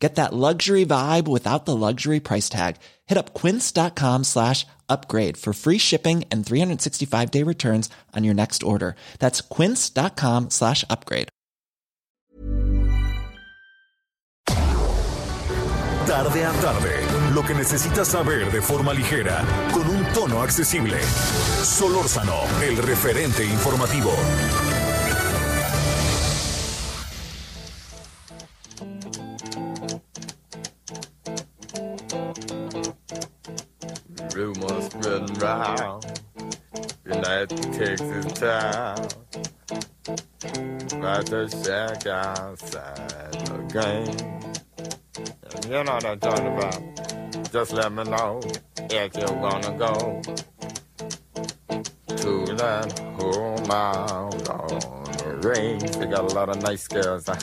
Get that luxury vibe without the luxury price tag. Hit up quince.com slash upgrade for free shipping and 365 day returns on your next order. That's quince.com slash upgrade. Tarde a tarde, lo que necesitas saber de forma ligera, con un tono accesible. Solórzano, el referente informativo. Rumors spreading round. United Texas town. About to shack outside the game. You know what I'm talking about. Just let me know if you're gonna go. To that home out on the range. They got a lot of nice girls huh?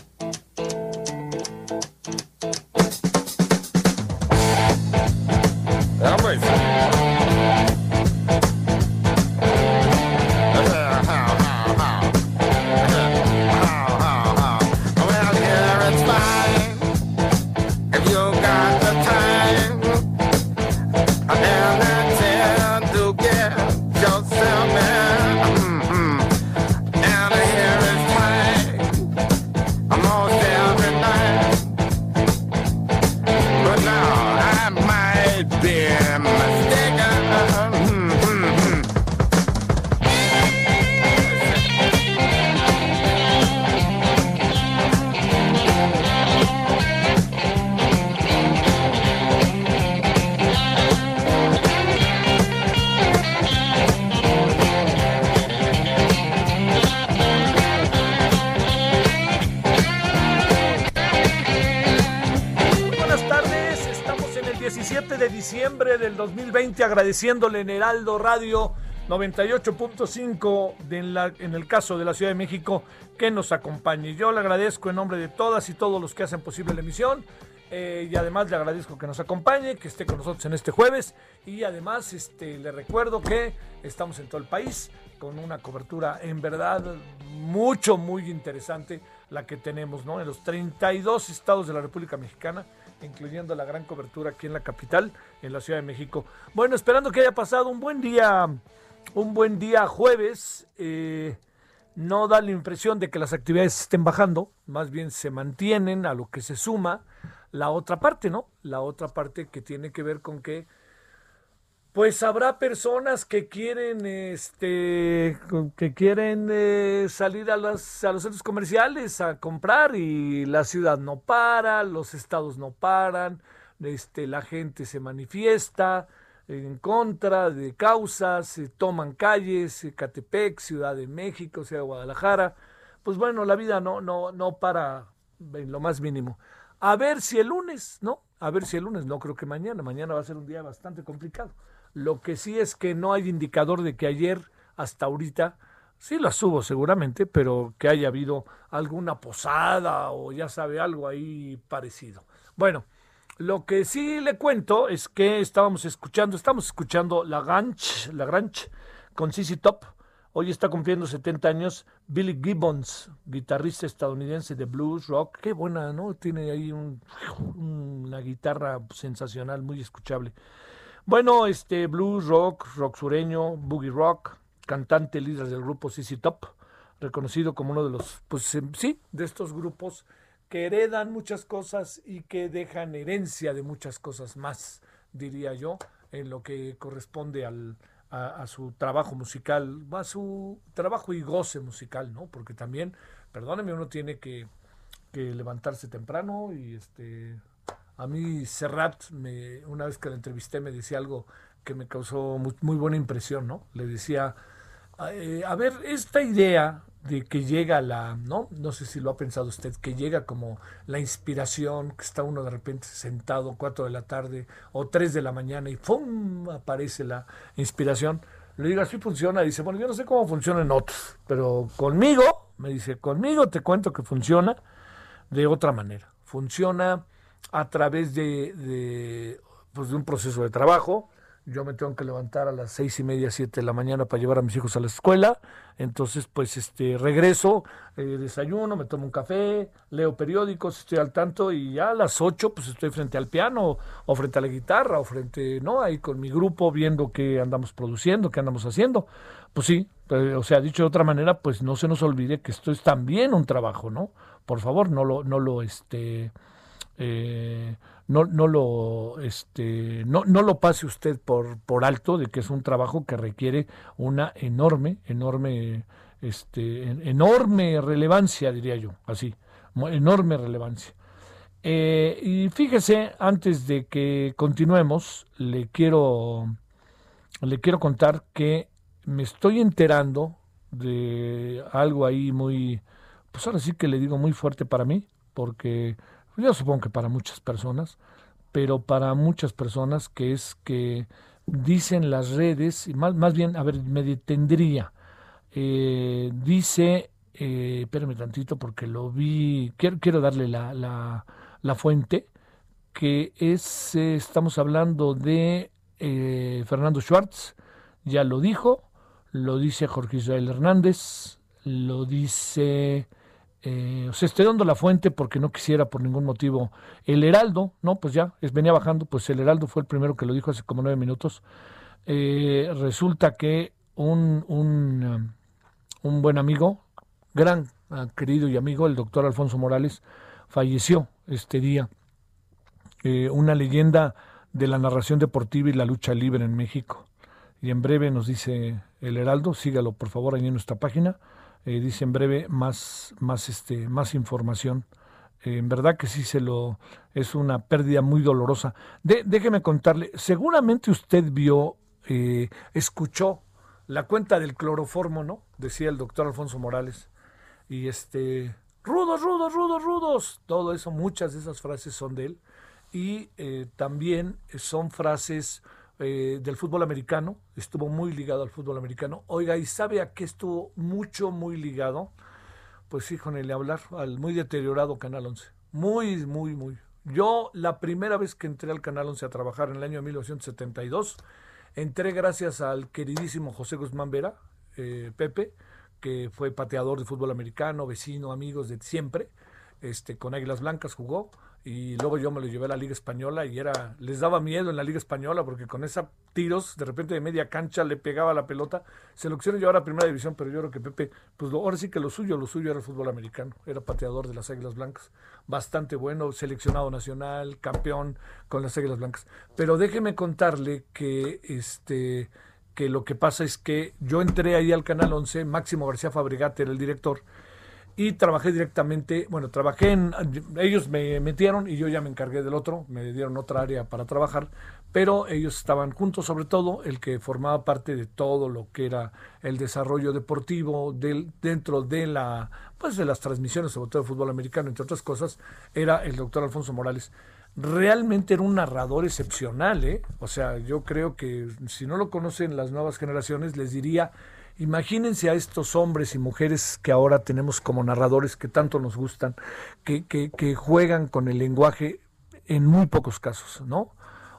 Agradeciéndole en Heraldo Radio 98.5 de en, la- en el caso de la Ciudad de México que nos acompañe. Yo le agradezco en nombre de todas y todos los que hacen posible la emisión eh, y además le agradezco que nos acompañe, que esté con nosotros en este jueves y además este, le recuerdo que estamos en todo el país con una cobertura en verdad mucho, muy interesante la que tenemos, ¿no? En los 32 estados de la República Mexicana, incluyendo la gran cobertura aquí en la capital, en la Ciudad de México. Bueno, esperando que haya pasado un buen día, un buen día jueves. eh, no da la impresión de que las actividades estén bajando, más bien se mantienen a lo que se suma la otra parte, ¿no? La otra parte que tiene que ver con que pues habrá personas que quieren, este, que quieren eh, salir a, las, a los centros comerciales a comprar y la ciudad no para, los estados no paran, este, la gente se manifiesta en contra de causas, se toman calles, eh, Catepec, Ciudad de México, Ciudad de Guadalajara. Pues bueno, la vida no, no, no para en lo más mínimo. A ver si el lunes, ¿no? A ver si el lunes, no creo que mañana, mañana va a ser un día bastante complicado. Lo que sí es que no hay indicador de que ayer hasta ahorita, sí las subo seguramente, pero que haya habido alguna posada o ya sabe algo ahí parecido. Bueno, lo que sí le cuento es que estábamos escuchando, estamos escuchando La Grange, La Grange con CC Top. Hoy está cumpliendo 70 años Billy Gibbons, guitarrista estadounidense de blues, rock. Qué buena, ¿no? Tiene ahí un- una guitarra sensacional, muy escuchable. Bueno, este blues, rock, rock sureño, boogie rock, cantante líder del grupo CC Top, reconocido como uno de los, pues em, sí, de estos grupos que heredan muchas cosas y que dejan herencia de muchas cosas más, diría yo, en lo que corresponde al, a, su trabajo musical, a su trabajo y goce musical, ¿no? Porque también, perdóneme, uno tiene que, que levantarse temprano y este a mí Serrat, me, una vez que la entrevisté, me decía algo que me causó muy, muy buena impresión, ¿no? Le decía, eh, a ver, esta idea de que llega la, ¿no? No sé si lo ha pensado usted, que llega como la inspiración, que está uno de repente sentado cuatro de la tarde o tres de la mañana y ¡pum! aparece la inspiración. Le digo, así funciona. Dice, bueno, yo no sé cómo funciona en otros, pero conmigo, me dice, conmigo te cuento que funciona de otra manera. Funciona a través de, de, pues, de un proceso de trabajo, yo me tengo que levantar a las seis y media, siete de la mañana para llevar a mis hijos a la escuela. Entonces, pues, este, regreso, eh, desayuno, me tomo un café, leo periódicos, estoy al tanto y ya a las ocho, pues, estoy frente al piano o frente a la guitarra o frente, ¿no? Ahí con mi grupo viendo qué andamos produciendo, qué andamos haciendo. Pues sí, eh, o sea, dicho de otra manera, pues no se nos olvide que esto es también un trabajo, ¿no? Por favor, no lo, no lo, este, eh, no, no, lo, este, no, no lo pase usted por, por alto de que es un trabajo que requiere una enorme, enorme, este, enorme relevancia, diría yo, así, enorme relevancia. Eh, y fíjese, antes de que continuemos, le quiero, le quiero contar que me estoy enterando de algo ahí muy, pues ahora sí que le digo muy fuerte para mí, porque yo supongo que para muchas personas, pero para muchas personas que es que dicen las redes, y más, más bien, a ver, me detendría, eh, dice, eh, espérame tantito porque lo vi, quiero, quiero darle la, la, la fuente, que es, eh, estamos hablando de Fernando Schwartz, ya lo dijo, lo dice Jorge Israel Hernández, lo dice eh, o sea, estoy dando la fuente porque no quisiera por ningún motivo. El Heraldo, no, pues ya, es, venía bajando, pues el Heraldo fue el primero que lo dijo hace como nueve minutos. Eh, resulta que un, un, um, un, buen amigo, gran uh, querido y amigo, el doctor Alfonso Morales, falleció este día. Eh, una leyenda de la narración deportiva y la lucha libre en México. Y en breve nos dice el Heraldo, sígalo por favor ahí en nuestra página eh, dice en breve más, más, este, más información. Eh, en verdad que sí se lo es una pérdida muy dolorosa. De, déjeme contarle, seguramente usted vio, eh, escuchó la cuenta del cloroformo, ¿no? Decía el doctor Alfonso Morales. Y este, rudos, rudos, rudos, rudos. Todo eso, muchas de esas frases son de él. Y eh, también son frases eh, del fútbol americano, estuvo muy ligado al fútbol americano. Oiga, ¿y sabe a qué estuvo mucho, muy ligado? Pues híjole, le hablar al muy deteriorado Canal 11. Muy, muy, muy. Yo la primera vez que entré al Canal 11 a trabajar en el año 1972, entré gracias al queridísimo José Guzmán Vera, eh, Pepe, que fue pateador de fútbol americano, vecino, amigos de siempre. Este, con Águilas Blancas jugó y luego yo me lo llevé a la Liga Española y era les daba miedo en la Liga Española porque con esos tiros de repente de media cancha le pegaba la pelota. Se lo quisieron llevar a primera división pero yo creo que Pepe pues lo, ahora sí que lo suyo lo suyo era el fútbol americano. Era pateador de las Águilas Blancas. Bastante bueno seleccionado nacional campeón con las Águilas Blancas. Pero déjeme contarle que este que lo que pasa es que yo entré ahí al canal 11 Máximo García Fabrigate era el director y trabajé directamente, bueno, trabajé en, ellos me metieron y yo ya me encargué del otro, me dieron otra área para trabajar, pero ellos estaban juntos, sobre todo el que formaba parte de todo lo que era el desarrollo deportivo del, dentro de la, pues de las transmisiones, sobre todo de fútbol americano, entre otras cosas, era el doctor Alfonso Morales. Realmente era un narrador excepcional, ¿eh? O sea, yo creo que si no lo conocen las nuevas generaciones, les diría Imagínense a estos hombres y mujeres que ahora tenemos como narradores que tanto nos gustan, que, que, juegan con el lenguaje en muy pocos casos, ¿no?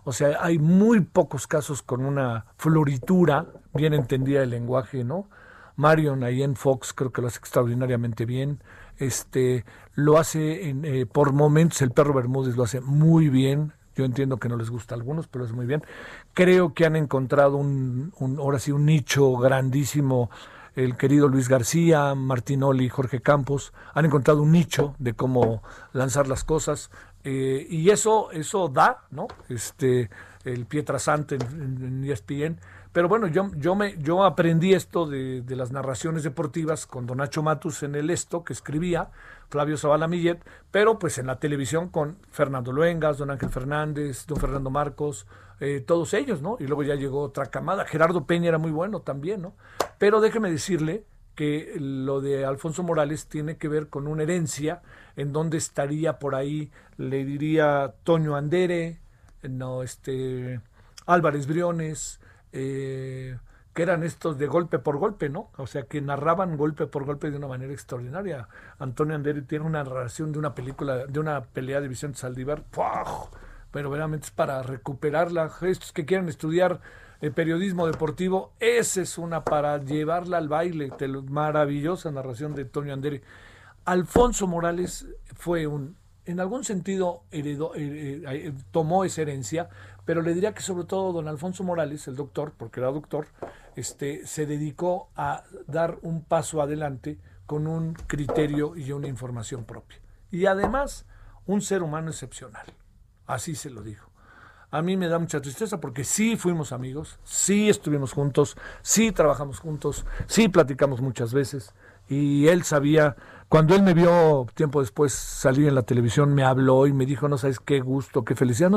O sea, hay muy pocos casos con una floritura bien entendida del lenguaje, ¿no? Marion ahí en Fox creo que lo hace extraordinariamente bien. Este lo hace en, eh, por momentos el perro Bermúdez lo hace muy bien. Yo entiendo que no les gusta a algunos, pero es muy bien. Creo que han encontrado un, ahora sí, un nicho grandísimo. El querido Luis García, Martinoli, Jorge Campos han encontrado un nicho de cómo lanzar las cosas. Eh, y eso, eso da, ¿no? Este, el Pietrasante en, en, en ESPN pero bueno, yo, yo, me, yo aprendí esto de, de, las narraciones deportivas con Don Nacho Matus en el Esto, que escribía, Flavio Zavala Millet, pero pues en la televisión con Fernando Luengas, Don Ángel Fernández, Don Fernando Marcos, eh, todos ellos, ¿no? Y luego ya llegó otra camada. Gerardo Peña era muy bueno también, ¿no? Pero déjeme decirle que lo de Alfonso Morales tiene que ver con una herencia en donde estaría por ahí, le diría Toño Andere, no, este, Álvarez Briones, eh, que eran estos de golpe por golpe, ¿no? O sea, que narraban golpe por golpe de una manera extraordinaria. Antonio Anderi tiene una narración de una película, de una pelea de Vicente Saldívar, ¡puah! pero verdaderamente es para recuperarla. Estos que quieren estudiar el periodismo deportivo, esa es una para llevarla al baile. Maravillosa narración de Antonio Anderi. Alfonso Morales fue un, en algún sentido heredó, eh, eh, tomó esa herencia, pero le diría que sobre todo don Alfonso Morales, el doctor, porque era doctor, este, se dedicó a dar un paso adelante con un criterio y una información propia. Y además, un ser humano excepcional. Así se lo digo. A mí me da mucha tristeza porque sí fuimos amigos, sí estuvimos juntos, sí trabajamos juntos, sí platicamos muchas veces. Y él sabía cuando él me vio tiempo después salir en la televisión, me habló y me dijo, no sabes qué gusto, qué felicidad.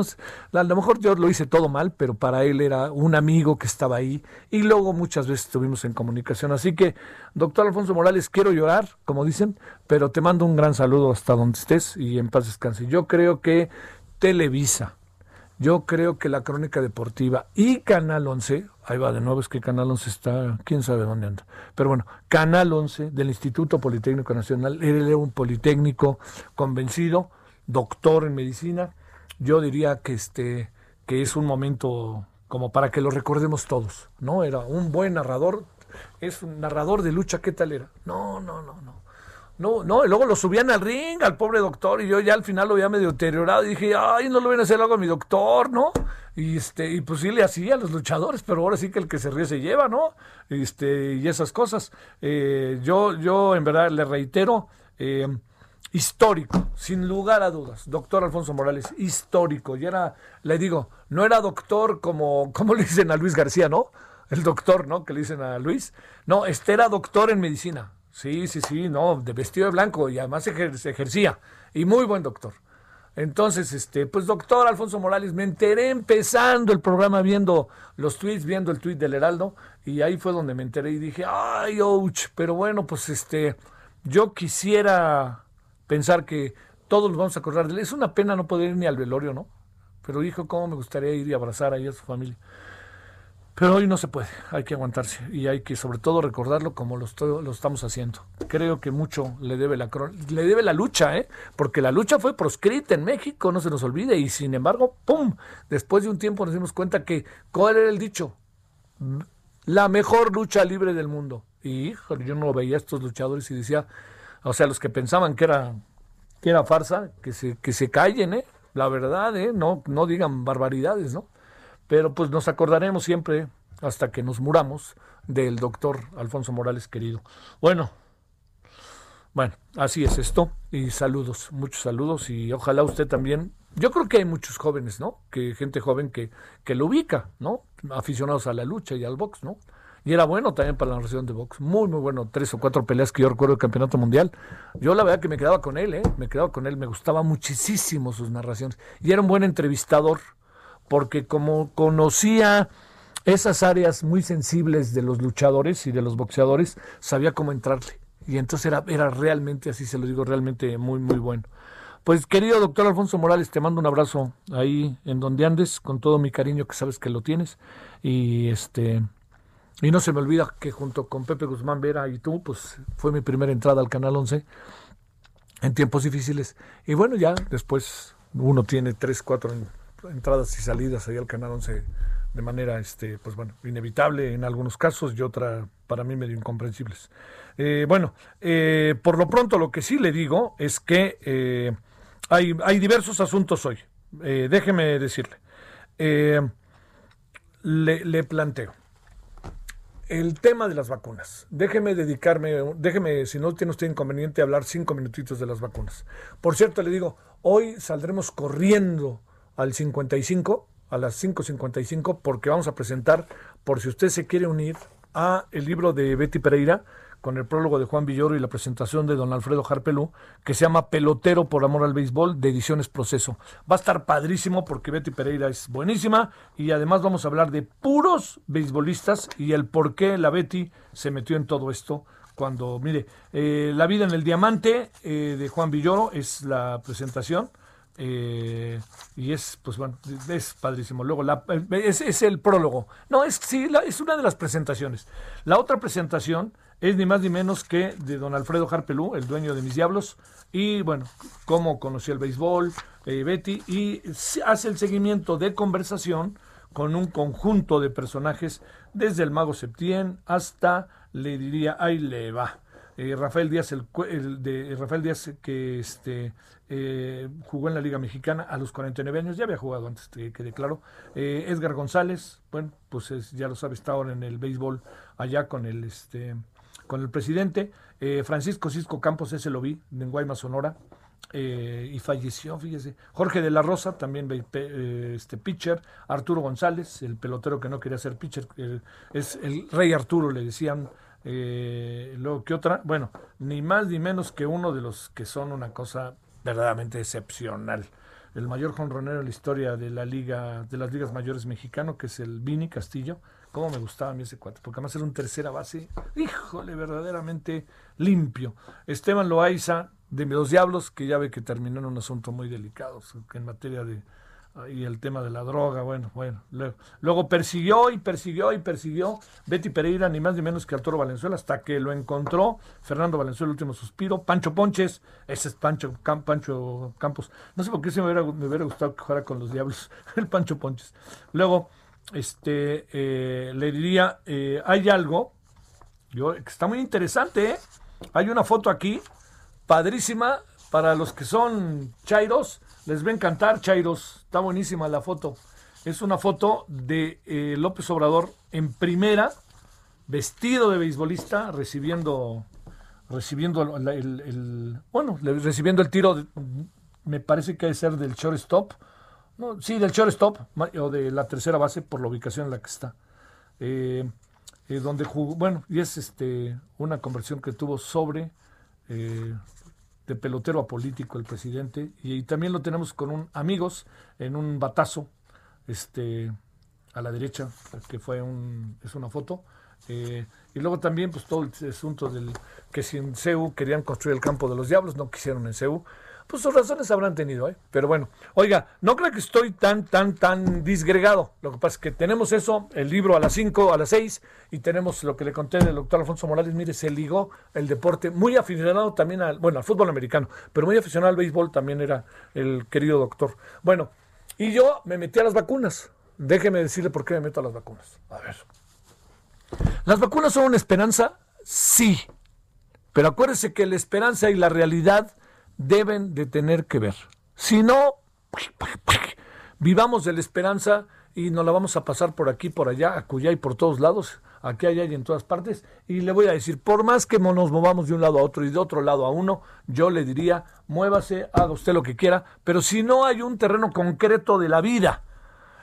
a lo mejor yo lo hice todo mal, pero para él era un amigo que estaba ahí y luego muchas veces estuvimos en comunicación. Así que, doctor Alfonso Morales, quiero llorar, como dicen, pero te mando un gran saludo hasta donde estés y en paz descanse. Yo creo que Televisa, yo creo que la crónica deportiva y Canal 11, ahí va de nuevo, es que Canal 11 está, quién sabe dónde anda. Pero bueno, Canal 11 del Instituto Politécnico Nacional, él era un politécnico convencido, doctor en medicina. Yo diría que este que es un momento como para que lo recordemos todos, ¿no? Era un buen narrador, es un narrador de lucha, ¿qué tal era? No, no, no, no. No, no, y luego lo subían al ring, al pobre doctor, y yo ya al final lo veía medio deteriorado, y dije, ay, no lo voy a hacer algo a mi doctor, ¿no? Y este, y pues sí le hacía a los luchadores, pero ahora sí que el que se ríe se lleva, ¿no? Este, y esas cosas. Eh, yo, yo en verdad le reitero, eh, histórico, sin lugar a dudas. Doctor Alfonso Morales, histórico. Y era, le digo, no era doctor como, como le dicen a Luis García, ¿no? El doctor, ¿no? Que le dicen a Luis. No, este era doctor en medicina Sí, sí, sí, no, de vestido de blanco y además se ejercía. Y muy buen doctor. Entonces, este, pues doctor Alfonso Morales, me enteré empezando el programa viendo los tweets, viendo el tweet del Heraldo, y ahí fue donde me enteré y dije, ay, ouch, pero bueno, pues este, yo quisiera pensar que todos nos vamos a acordar de él. Es una pena no poder ir ni al velorio, ¿no? Pero hijo, cómo me gustaría ir y abrazar ahí a su familia. Pero hoy no se puede, hay que aguantarse y hay que sobre todo recordarlo como lo, lo estamos haciendo. Creo que mucho le debe la le debe la lucha, ¿eh? porque la lucha fue proscrita en México, no se nos olvide, y sin embargo, ¡pum! Después de un tiempo nos dimos cuenta que, ¿cuál era el dicho? La mejor lucha libre del mundo. Y yo no veía a estos luchadores y decía, o sea, los que pensaban que era, que era farsa, que se, que se callen, ¿eh? La verdad, ¿eh? No, no digan barbaridades, ¿no? Pero pues nos acordaremos siempre, hasta que nos muramos, del doctor Alfonso Morales querido. Bueno, bueno, así es esto. Y saludos, muchos saludos. Y ojalá usted también. Yo creo que hay muchos jóvenes, ¿no? Que gente joven que, que lo ubica, ¿no? Aficionados a la lucha y al box, ¿no? Y era bueno también para la narración de box. Muy, muy bueno. Tres o cuatro peleas que yo recuerdo del campeonato mundial. Yo la verdad que me quedaba con él, ¿eh? Me quedaba con él. Me gustaba muchísimo sus narraciones. Y era un buen entrevistador porque como conocía esas áreas muy sensibles de los luchadores y de los boxeadores, sabía cómo entrarle. Y entonces era, era realmente, así se lo digo, realmente muy, muy bueno. Pues querido doctor Alfonso Morales, te mando un abrazo ahí en donde andes, con todo mi cariño que sabes que lo tienes. Y este y no se me olvida que junto con Pepe Guzmán Vera y tú, pues fue mi primera entrada al Canal 11 en tiempos difíciles. Y bueno, ya después uno tiene tres, cuatro entradas y salidas ahí al canal 11 de manera, este, pues bueno, inevitable en algunos casos y otra para mí medio incomprensibles. Eh, bueno, eh, por lo pronto lo que sí le digo es que eh, hay, hay, diversos asuntos hoy. déjeme decirle. Le, le, planteo. El tema de las vacunas. Déjeme dedicarme, déjeme, si no tiene usted inconveniente, hablar cinco minutitos de las vacunas. Por cierto, le digo, hoy saldremos corriendo al 55, a las 5.55, porque vamos a presentar, por si usted se quiere unir, a el libro de Betty Pereira, con el prólogo de Juan Villoro y la presentación de don Alfredo Harpelú, que se llama Pelotero por Amor al Béisbol, de Ediciones Proceso. Va a estar padrísimo porque Betty Pereira es buenísima y además vamos a hablar de puros beisbolistas y el por qué la Betty se metió en todo esto. Cuando, mire, eh, La vida en el diamante eh, de Juan Villoro es la presentación Eh, y es, pues bueno, es padrísimo. Luego, la, es, es, el prólogo. No, es, sí, la, es una de las presentaciones. La otra presentación es ni más ni menos que de don Alfredo Harpelú, el dueño de Mis Diablos, y bueno, cómo conoció el béisbol, eh, Betty, y hace el seguimiento de conversación con un conjunto de personajes, desde el mago Septién hasta, le diría, ahí le va. Eh, Rafael Díaz, el, de Rafael Díaz que este eh, jugó en la Liga Mexicana a los 49 años, ya había jugado antes, que quede claro. Eh, Edgar González, bueno, pues ya lo sabe, está ahora en el béisbol allá con el este con el presidente. Francisco Cisco Campos, ese lo vi, en Guaymas, Sonora. y falleció, fíjese. Jorge de la Rosa, también este pitcher. Arturo González, el pelotero que no quería ser pitcher, es el rey Arturo, le decían eh, luego, ¿qué otra? Bueno, ni más ni menos que uno de los que son una cosa verdaderamente excepcional. El mayor jonronero en la historia de la liga, de las ligas mayores mexicano, que es el Vini Castillo. Cómo me gustaba a mí ese cuate, porque además era un tercera base, híjole, verdaderamente limpio. Esteban Loaiza, de los Diablos, que ya ve que terminó en un asunto muy delicado, que en materia de y el tema de la droga, bueno, bueno. Luego, persiguió y persiguió y persiguió Betty Pereira, ni más ni menos que Arturo Valenzuela, hasta que lo encontró Fernando Valenzuela, el último suspiro, Pancho Ponches, ese es Pancho, Pancho Campos. No sé por qué se me hubiera, gustado que fuera con los diablos, el Pancho Ponches. Luego, este, eh, le diría, eh, hay algo, yo, que está muy interesante, ¿eh? Hay una foto aquí, padrísima, para los que son chairos les va a encantar, Chairos. Está buenísima la foto. Es una foto de eh, López Obrador en primera, vestido de beisbolista, recibiendo, recibiendo el, bueno, recibiendo el tiro, me parece que debe ser del shortstop. No, sí, del shortstop o de la tercera base por la ubicación en la que está. Eh, eh, donde jugó, bueno, y es este una conversión que tuvo sobre de pelotero a político el presidente y, también lo tenemos con un amigos en un batazo este a la derecha que fue un es una foto eh, y luego también pues todo el asunto del que si en CEU querían construir el campo de los diablos no quisieron en CEU pues sus razones habrán tenido, ¿eh? Pero bueno, oiga, no creo que estoy tan, tan, tan disgregado. Lo que pasa es que tenemos eso, el libro a las 5, a las 6, y tenemos lo que le conté del doctor Alfonso Morales. Mire, se ligó el deporte, muy aficionado también al, bueno, al fútbol americano, pero muy aficionado al béisbol también era el querido doctor. Bueno, y yo me metí a las vacunas. Déjeme decirle por qué me meto a las vacunas. A ver. ¿Las vacunas son una esperanza? Sí. Pero acuérdese que la esperanza y la realidad deben de tener que ver. Si no, vivamos de la esperanza y nos la vamos a pasar por aquí, por allá, acullá y por todos lados, aquí, allá y en todas partes. Y le voy a decir, por más que nos movamos de un lado a otro y de otro lado a uno, yo le diría, muévase, haga usted lo que quiera, pero si no hay un terreno concreto de la vida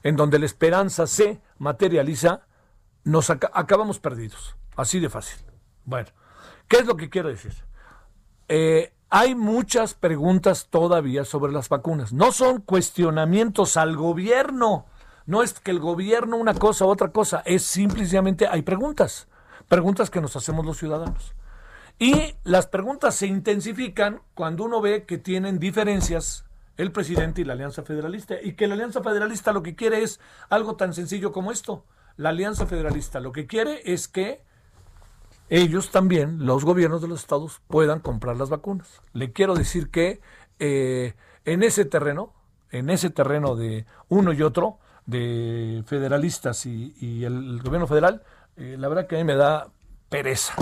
en donde la esperanza se materializa, nos acabamos perdidos. Así de fácil. Bueno, ¿qué es lo que quiero decir? Eh, hay muchas preguntas todavía sobre las vacunas. No son cuestionamientos al gobierno. No es que el gobierno una cosa u otra cosa. Es simplemente hay preguntas. Preguntas que nos hacemos los ciudadanos. Y las preguntas se intensifican cuando uno ve que tienen diferencias el presidente y la Alianza Federalista. Y que la Alianza Federalista lo que quiere es algo tan sencillo como esto. La Alianza Federalista lo que quiere es que ellos también, los gobiernos de los estados, puedan comprar las vacunas. Le quiero decir que eh, en ese terreno, en ese terreno de uno y otro, de federalistas y, el, gobierno federal, eh, la verdad que a mí me da pereza.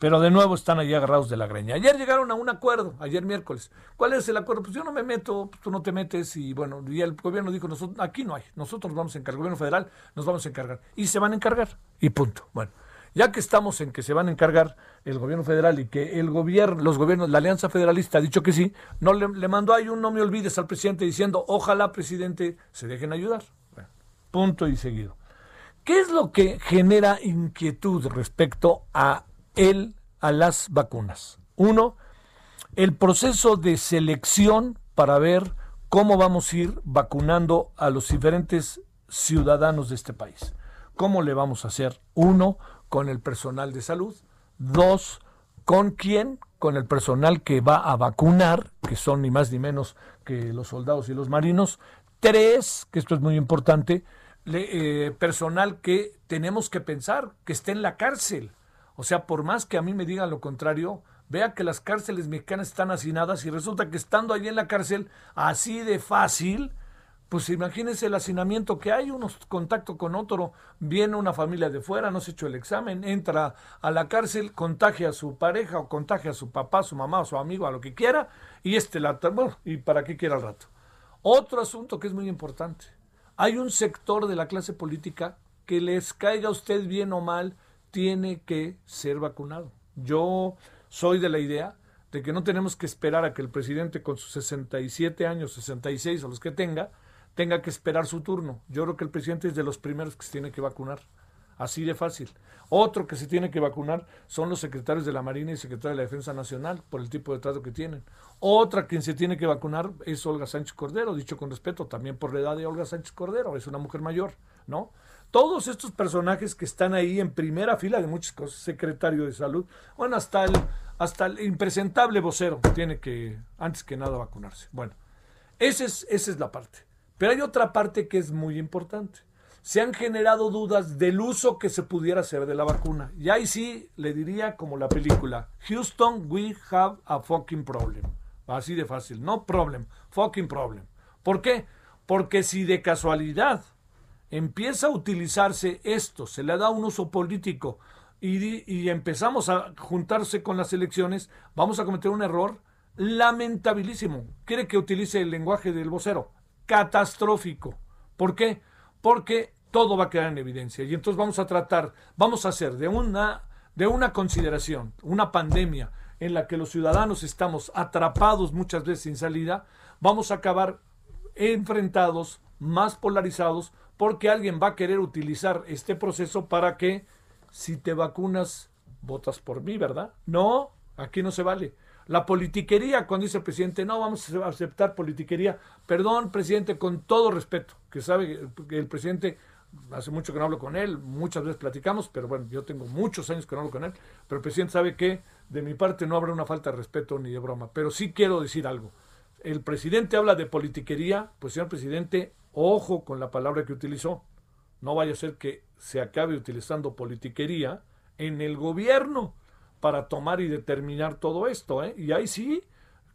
Pero de nuevo están allí agarrados de la greña. Ayer llegaron a un acuerdo, ayer miércoles. ¿Cuál es el acuerdo? Pues yo no me meto, tú no te metes y bueno, y el gobierno dijo, nosotros, aquí no hay, nosotros nos vamos a encargar, el gobierno federal nos vamos a encargar. Y se van a encargar. Y punto. Bueno, ya que estamos en que se van a encargar el gobierno federal y que el gobierno, los gobiernos, la Alianza Federalista ha dicho que sí, no le, mandó ahí un no me olvides al presidente diciendo, ojalá presidente se dejen ayudar. punto y seguido. ¿Qué es lo que genera inquietud respecto a él, a las vacunas? Uno, el proceso de selección para ver cómo vamos a ir vacunando a los diferentes ciudadanos de este país. ¿Cómo le vamos a hacer? Uno, con el personal de salud. Dos, ¿con quién? Con el personal que va a vacunar que son ni más ni menos que los soldados y los marinos. Tres, que esto es muy importante, eh, personal que tenemos que pensar que esté en la cárcel. O sea, por más que a mí me digan lo contrario, vea que las cárceles mexicanas están hacinadas y resulta que estando allí en la cárcel, así de fácil, pues imagínense el hacinamiento que hay, unos contacto con otro, viene una familia de fuera, no se hecho el examen, entra a la cárcel, contagia a su pareja o contagia a su papá, su mamá, o su amigo, a lo que quiera, y este la... Bueno, ¿y para qué quiera al rato? Otro asunto que es muy importante. Hay un sector de la clase política que les caiga a usted bien o mal, tiene que ser vacunado. Yo soy de la idea de que no tenemos que esperar a que el presidente con sus 67 años, 66 o los que tenga, tenga que esperar su turno. Yo creo que el presidente es de los primeros que se tiene que vacunar. Así de fácil. Otro que se tiene que vacunar son los secretarios de la Marina y secretario de la Defensa Nacional por el tipo de trato que tienen. Otra quien se tiene que vacunar es Olga Sánchez Cordero, dicho con respeto, también por la edad de Olga Sánchez Cordero, es una mujer mayor, ¿no? Todos estos personajes que están ahí en primera fila de muchas cosas, secretario de salud, bueno, hasta el, hasta el impresentable vocero tiene que, antes que nada, vacunarse. Bueno, esa es, esa es la parte. Pero hay otra parte que es muy importante se han generado dudas del uso que se pudiera hacer de la vacuna. Y ahí sí le diría como la película, Houston, we have a fucking problem. Así de fácil, no problem, fucking problem. ¿Por qué? Porque si de casualidad empieza a utilizarse esto, se le da un uso político y, empezamos a juntarse con las elecciones, vamos a cometer un error lamentabilísimo. ¿Quiere que utilice el lenguaje del vocero? Catastrófico. ¿Por qué? Porque todo va a quedar en evidencia. Y entonces vamos a tratar, vamos a hacer de una, de una consideración, una pandemia en la que los ciudadanos estamos atrapados muchas veces sin salida, vamos a acabar enfrentados, más polarizados, porque alguien va a querer utilizar este proceso para que si te vacunas, votas por mí, ¿verdad? No, aquí no se vale. La politiquería, cuando dice el presidente, no vamos a aceptar politiquería. Perdón, presidente, con todo respeto, que sabe que el presidente hace mucho que no hablo con él, muchas veces platicamos, pero bueno, yo tengo muchos años que no hablo con él, pero el presidente sabe que de mi parte no habrá una falta de respeto ni de broma, pero sí quiero decir algo. El presidente habla de politiquería, pues señor presidente, ojo con la palabra que utilizó. No vaya a ser que se acabe utilizando politiquería en el gobierno para tomar y determinar todo esto, ¿eh? Y ahí sí,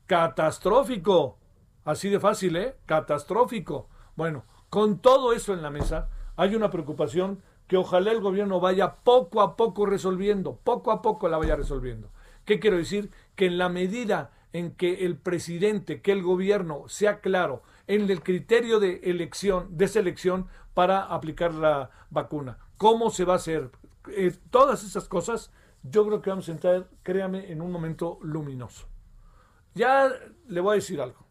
catastrófico. Así de fácil, ¿eh? Catastrófico. Bueno, con todo eso en la mesa, hay una preocupación que ojalá el gobierno vaya poco a poco resolviendo, poco a poco la vaya resolviendo. ¿Qué quiero decir? Que en la medida en que el presidente, que el gobierno sea claro en el criterio de elección, de selección para aplicar la vacuna, cómo se va a hacer, eh, todas esas cosas, yo creo que vamos a entrar, créame, en un momento luminoso. Ya le voy a decir algo.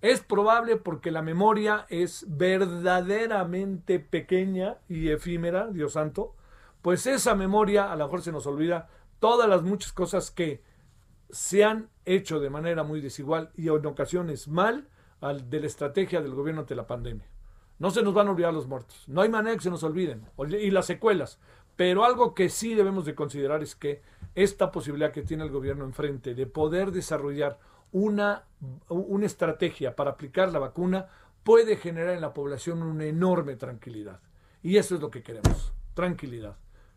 Es probable porque la memoria es verdaderamente pequeña y efímera, Dios santo, pues esa memoria a lo mejor se nos olvida todas las muchas cosas que se han hecho de manera muy desigual y en ocasiones mal al, de la estrategia del gobierno ante la pandemia. No se nos van a olvidar los muertos, no hay manera que se nos olviden, y las secuelas, pero algo que sí debemos de considerar es que esta posibilidad que tiene el gobierno enfrente de poder desarrollar una, una estrategia para aplicar la vacuna puede generar en la población una enorme tranquilidad. Y eso es lo que queremos, tranquilidad.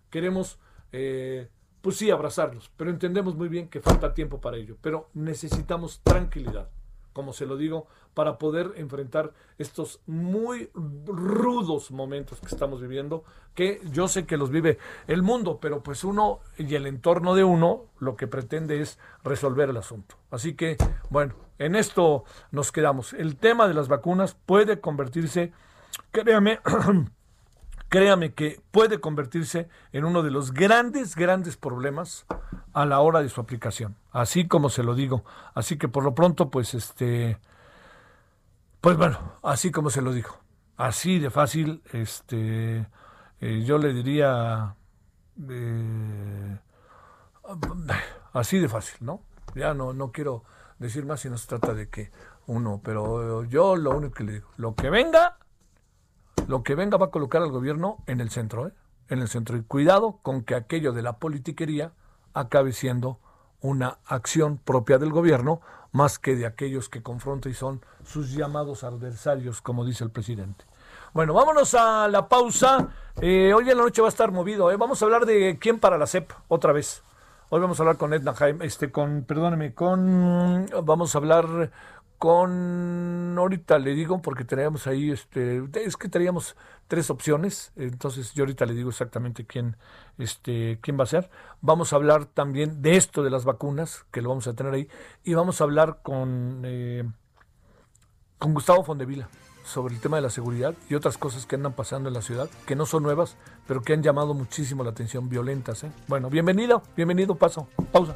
Queremos, eh, pues sí, abrazarlos, pero entendemos muy bien que falta tiempo para ello, pero necesitamos tranquilidad como se lo digo, para poder enfrentar estos muy rudos momentos que estamos viviendo, que yo sé que los vive el mundo, pero pues uno y el entorno de uno lo que pretende es resolver el asunto. Así que, bueno, en esto nos quedamos. El tema de las vacunas puede convertirse, créame, créame que puede convertirse en uno de los grandes, grandes problemas a la hora de su aplicación. Así como se lo digo. Así que por lo pronto, pues este, pues bueno, así como se lo digo. Así de fácil, este, eh, yo le diría, eh, así de fácil, ¿no? Ya no, no quiero decir más si no se trata de que uno, pero yo lo único que le digo, lo que venga, lo que venga va a colocar al gobierno en el centro, ¿eh? en el centro. Y cuidado con que aquello de la politiquería acabe siendo una acción propia del gobierno más que de aquellos que confronta y son sus llamados adversarios, como dice el presidente. Bueno, vámonos a la pausa. Eh, hoy en la noche va a estar movido. ¿eh? Vamos a hablar de quién para la CEP otra vez. Hoy vamos a hablar con Edna Jaime, este, con, perdóneme, con, vamos a hablar con, ahorita le digo, porque teníamos ahí, este, es que teníamos tres opciones, entonces yo ahorita le digo exactamente quién, este, quién va a ser. Vamos a hablar también de esto de las vacunas, que lo vamos a tener ahí, y vamos a hablar con, eh, con Gustavo Fondevila sobre el tema de la seguridad y otras cosas que andan pasando en la ciudad, que no son nuevas, pero que han llamado muchísimo la atención, violentas. ¿eh? Bueno, bienvenido, bienvenido, paso, pausa.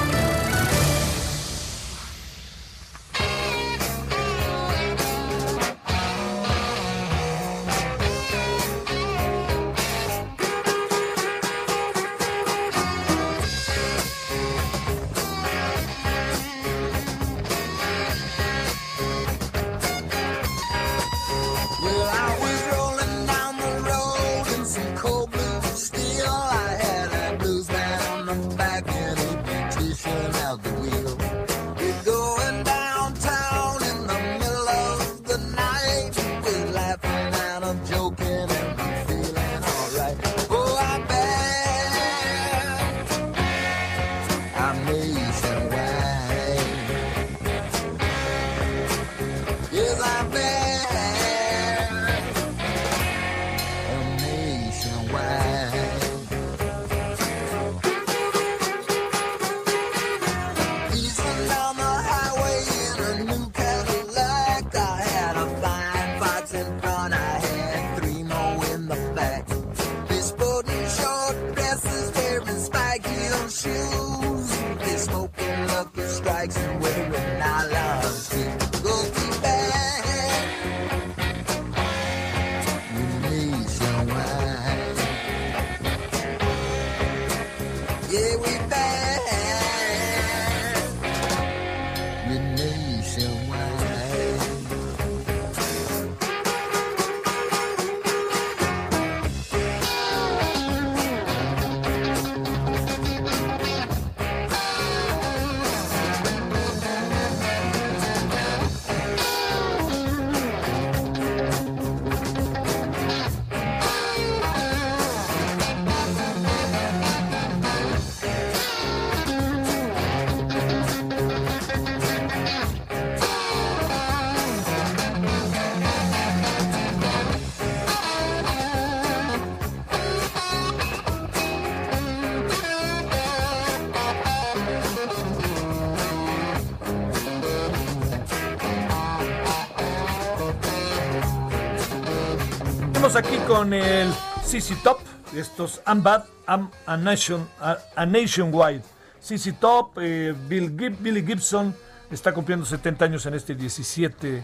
Con el CC Top, estos Ambad, a, Nation, a, Nationwide. CC Top, eh, Bill Billy Gibson está cumpliendo 70 años en este 17.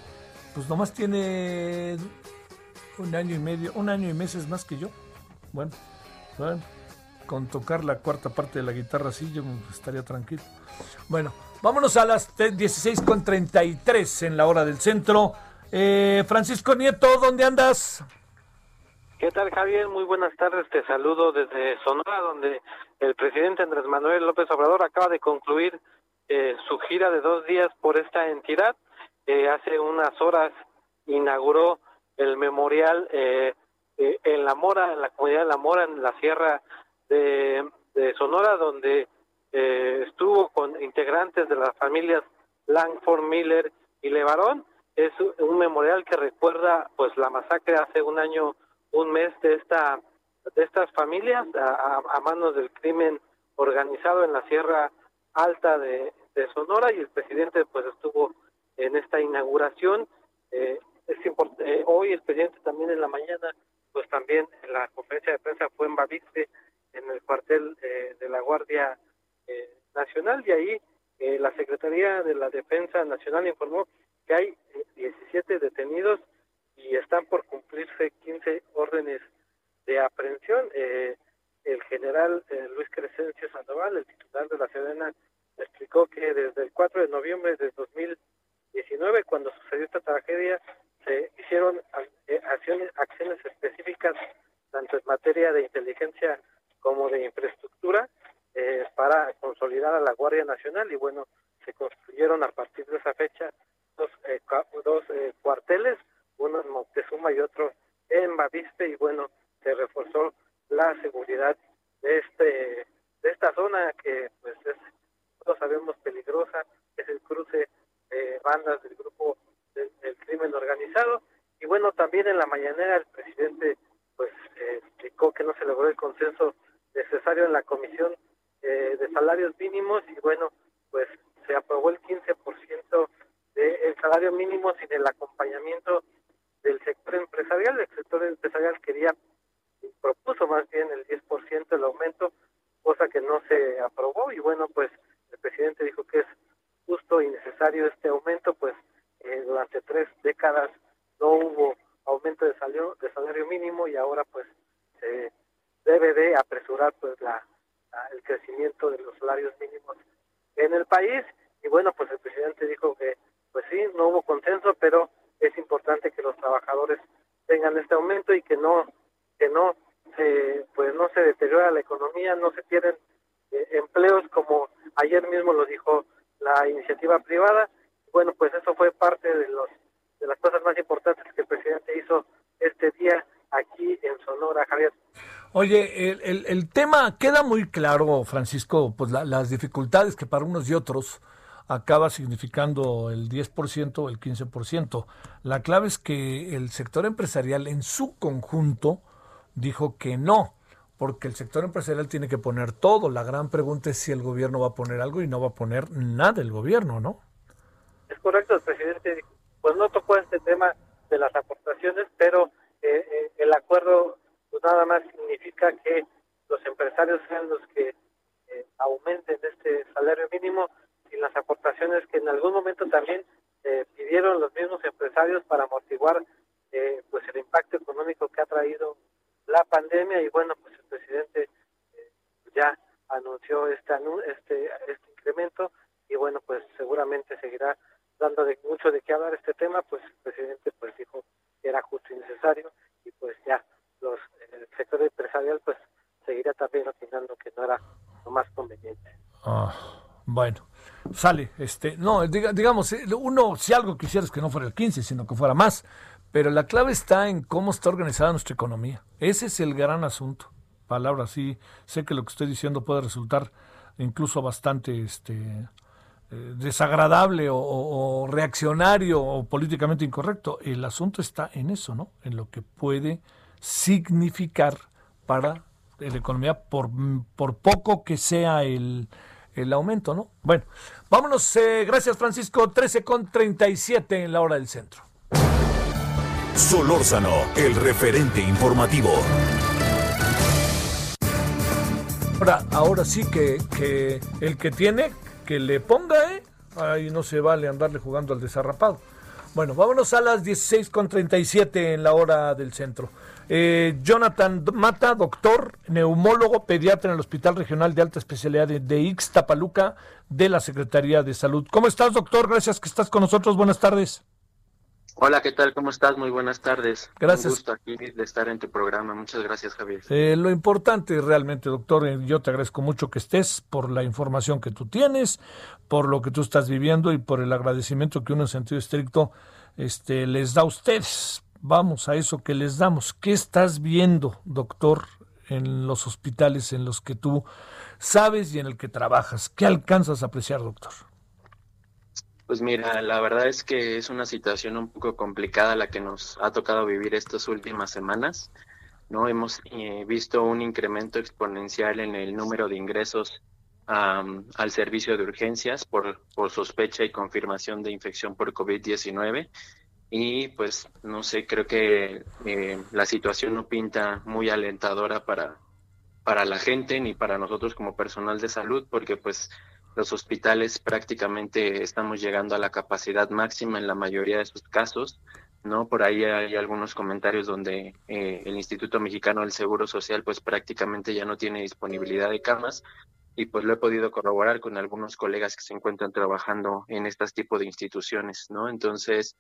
Pues nomás tiene un año y medio, un año y meses más que yo. Bueno, con tocar la cuarta parte de la guitarra así yo estaría tranquilo. Bueno, vámonos a las 16.33 en la hora del centro. Eh, Francisco Nieto, ¿dónde andas? ¿Qué tal, Javier? Muy buenas tardes. Te saludo desde Sonora, donde el presidente Andrés Manuel López Obrador acaba de concluir eh, su gira de dos días por esta entidad. Eh, hace unas horas inauguró el memorial eh, en La Mora, en la comunidad de La Mora, en la sierra de, de Sonora, donde estuvo con integrantes de las familias Langford, Miller y Levarón. Es un memorial que recuerda pues la masacre hace un año un mes de esta de estas familias a, manos del crimen organizado en la Sierra Alta de, Sonora y el presidente pues estuvo en esta inauguración. Eh, es eh, hoy el presidente también en la mañana pues también en la conferencia de prensa fue en Bavice en el cuartel eh, de la Guardia Nacional y ahí la Secretaría de la Defensa Nacional informó que hay 17 detenidos y están por cumplirse 15 órdenes de aprehensión. Eh, el general eh, Luis Crescencio Sandoval, el titular de la Sedena, explicó que desde el 4 de noviembre de 2019 19, cuando sucedió esta tragedia, se hicieron eh, acciones, acciones específicas tanto en materia de inteligencia como de infraestructura eh, para consolidar a la Guardia Nacional y bueno, se construyeron a partir de esa fecha dos, eh, dos cuarteles, uno en Moctezuma y otro en Baviste y bueno, se reforzó la seguridad de este de esta zona que pues es todos sabemos peligrosa, es el cruce de bandas del grupo del, crimen organizado. Y bueno también en la mañanera el presidente pues eh, explicó que no se logró el consenso necesario en la comisión eh, de salarios mínimos y bueno pues se aprobó el 15% del salario mínimo sin el acompañamiento del sector empresarial el sector empresarial quería propuso más bien el 10% del aumento, cosa que no se aprobó y bueno, pues el presidente dijo que es justo y necesario este aumento, pues eh, durante tres décadas no hubo aumento de salario, de salario mínimo y ahora pues se debe de apresurar pues la, el crecimiento de los salarios mínimos en el país. Y bueno pues el presidente dijo que pues sí no hubo consenso pero es importante que los trabajadores tengan este aumento y que no que no se pues no se deteriora la economía, no se pierden eh, empleos como ayer mismo lo dijo la iniciativa privada. Bueno, pues eso fue parte de los de las cosas más importantes que el presidente hizo este día aquí en Sonora, Javier. Oye, el, el, tema queda muy claro, Francisco, pues las dificultades que para unos y otros acaba significando el 10% o el 15%. La clave es que el sector empresarial en su conjunto dijo que no, porque el sector empresarial tiene que poner todo. La gran pregunta es si el gobierno va a poner algo y no va a poner nada el gobierno, ¿no? Es correcto, el presidente pues no tocó este tema de las aportaciones, pero eh, eh, el acuerdo pues nada más significa que los empresarios sean los que eh, aumenten este salario mínimo las aportaciones que en algún momento también pidieron los mismos empresarios para amortiguar pues el impacto económico que ha traído la pandemia. Y bueno, pues el presidente eh, ya anunció este, este, este incremento y bueno, pues seguramente seguirá dando de mucho de qué hablar este tema, pues el presidente pues dijo que era justo y necesario y pues ya los el sector empresarial pues seguirá también opinando que no era lo más conveniente. Ah, bueno, sale, este, no, digamos, eh, uno si algo quisiera es que no fuera el 15, sino que fuera más, pero la clave está en cómo está organizada nuestra economía. Ese es el gran asunto. Palabra sí, sé que lo que estoy diciendo puede resultar incluso bastante este, eh, desagradable o, reaccionario o políticamente incorrecto. El asunto está en eso, ¿no? En lo que puede significar para la economía, por, por poco que sea el, el aumento, ¿no? Bueno, vámonos. Eh, gracias, Francisco. 13 con 37 en la hora del centro. Solórzano, el referente informativo. Ahora, ahora sí que, que el que tiene, que le ponga, ¿eh? Ahí no se vale andarle jugando al desarrapado. Bueno, vámonos a las 16.37 en la hora del centro. Eh, Jonathan Mata, doctor, neumólogo, pediatra en el Hospital Regional de Alta Especialidad de, de Ixtapaluca de la Secretaría de Salud. ¿Cómo estás, doctor? Gracias que estás con nosotros. Buenas tardes. Hola, ¿qué tal? ¿Cómo estás? Muy buenas tardes. Gracias. Un gusto aquí de estar en tu programa. Muchas gracias, Javier. Eh, lo importante realmente, doctor, eh, yo te agradezco mucho que estés por la información que tú tienes, por lo que tú estás viviendo y por el agradecimiento que uno en sentido estricto este, les da a ustedes. Vamos a eso que les damos. ¿Qué estás viendo, doctor, en los hospitales en los que tú sabes y en el que trabajas? ¿Qué alcanzas a apreciar, doctor? Pues mira, la verdad es que es una situación un poco complicada la que nos ha tocado vivir estas últimas semanas. No hemos eh, visto un incremento exponencial en el número de ingresos al servicio de urgencias por, por sospecha y confirmación de infección por COVID-19 y pues no sé, creo que eh, la situación no pinta muy alentadora para, para la gente ni para nosotros como personal de salud porque pues los hospitales prácticamente estamos llegando a la capacidad máxima en la mayoría de sus casos, ¿no? Por ahí hay algunos comentarios donde eh, el Instituto Mexicano del Seguro Social pues prácticamente ya no tiene disponibilidad de camas, y pues lo he podido corroborar con algunos colegas que se encuentran trabajando en este tipo de instituciones, ¿no? Entonces,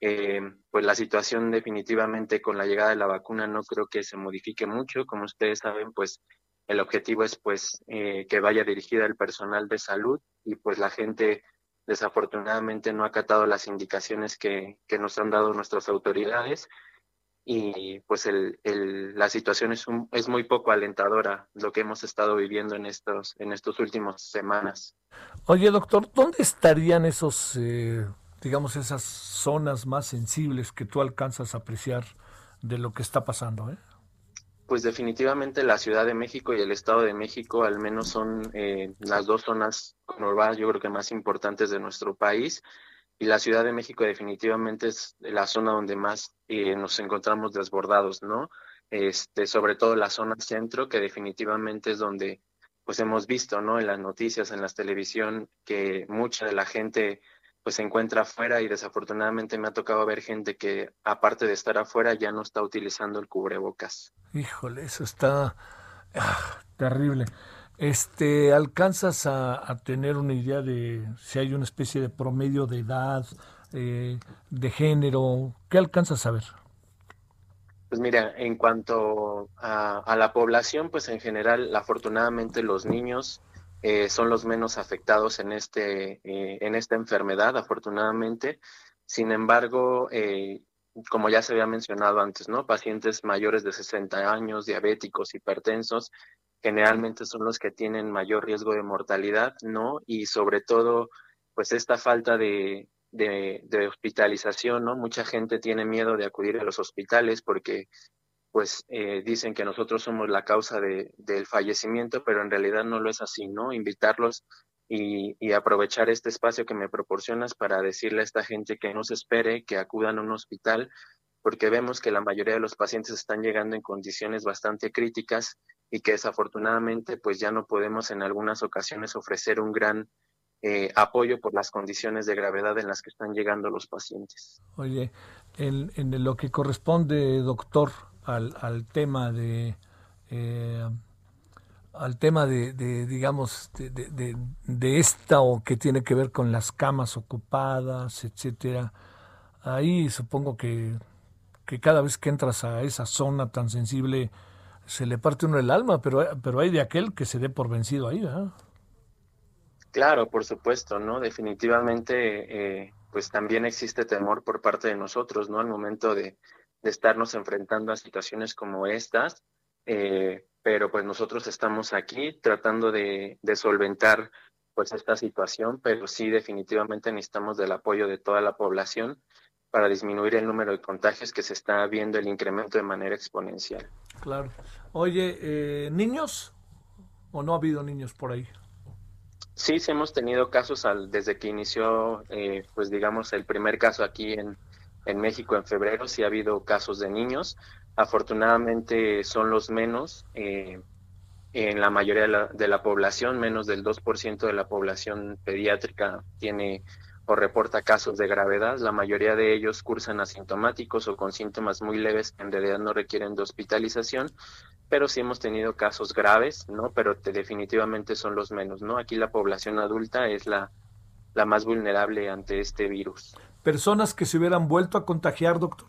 eh, pues la situación definitivamente con la llegada de la vacuna no creo que se modifique mucho. Como ustedes saben, pues el objetivo es pues eh, que vaya dirigida al personal de salud y pues la gente desafortunadamente no ha acatado las indicaciones que, que nos han dado nuestras autoridades y pues el, el, la situación es, un, es muy poco alentadora lo que hemos estado viviendo en estos en estos últimos semanas. Oye doctor, ¿dónde estarían esos eh, digamos esas zonas más sensibles que tú alcanzas a apreciar de lo que está pasando? Eh? Pues definitivamente la Ciudad de México y el Estado de México al menos son eh, las dos zonas conurbadas yo creo que más importantes de nuestro país y la Ciudad de México definitivamente es la zona donde más eh, nos encontramos desbordados, ¿no? Este, sobre todo la zona centro, que definitivamente es donde pues hemos visto, ¿no? En las noticias, en la televisión, que mucha de la gente pues se encuentra afuera y desafortunadamente me ha tocado ver gente que aparte de estar afuera ya no está utilizando el cubrebocas. Híjole, eso está ah, terrible. Este, ¿alcanzas a, tener una idea de si hay una especie de promedio de edad, eh, de género? ¿Qué alcanzas a ver? Pues mira, en cuanto a, la población, pues en general, afortunadamente los niños eh, son los menos afectados en este eh, en esta enfermedad, afortunadamente. Sin embargo, como ya se había mencionado antes, ¿no? Pacientes mayores de 60 años, diabéticos, hipertensos, generalmente son los que tienen mayor riesgo de mortalidad, ¿no? Y sobre todo, pues esta falta de, de, hospitalización, ¿no? Mucha gente tiene miedo de acudir a los hospitales porque pues eh, dicen que nosotros somos la causa de, del fallecimiento, pero en realidad no lo es así, ¿no? Invitarlos y, aprovechar este espacio que me proporcionas para decirle a esta gente que no se espere, que acudan a un hospital, porque vemos que la mayoría de los pacientes están llegando en condiciones bastante críticas y que desafortunadamente pues ya no podemos en algunas ocasiones ofrecer un gran eh, apoyo por las condiciones de gravedad en las que están llegando los pacientes. Oye, en, en lo que corresponde, doctor, al, al tema de... Eh, al tema de, digamos, de, de, esta o que tiene que ver con las camas ocupadas, etcétera. Ahí supongo que, que cada vez que entras a esa zona tan sensible, se le parte uno el alma, pero, pero hay de aquel que se dé por vencido ahí. Claro, por supuesto, ¿no? Definitivamente, eh, pues también existe temor por parte de nosotros, ¿no? Al momento de, de estarnos enfrentando a situaciones como estas, eh, pero pues nosotros estamos aquí tratando de, de solventar pues esta situación, pero sí definitivamente necesitamos del apoyo de toda la población para disminuir el número de contagios que se está viendo el incremento de manera exponencial. Claro. Oye, eh, ¿niños o no ha habido niños por ahí? Sí, sí hemos tenido casos al, desde que inició, eh, pues digamos, el primer caso aquí en, en México en febrero, sí ha habido casos de niños. Afortunadamente son los menos. Eh, en la mayoría de la, de la población, menos del 2% de la población pediátrica tiene o reporta casos de gravedad. La mayoría de ellos cursan asintomáticos o con síntomas muy leves que en realidad no requieren de hospitalización, pero sí hemos tenido casos graves, ¿no? Pero definitivamente son los menos, ¿no? Aquí la población adulta es la, la más vulnerable ante este virus. ¿Personas que se hubieran vuelto a contagiar, doctor?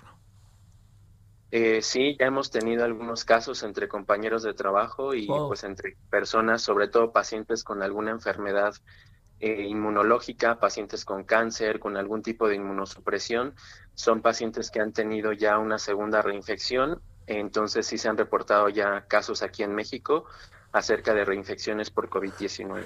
Eh, sí, ya hemos tenido algunos casos entre compañeros de trabajo y pues entre personas, sobre todo pacientes con alguna enfermedad eh, inmunológica, pacientes con cáncer, con algún tipo de inmunosupresión, son pacientes que han tenido ya una segunda reinfección, entonces sí se han reportado ya casos aquí en México acerca de reinfecciones por COVID-19.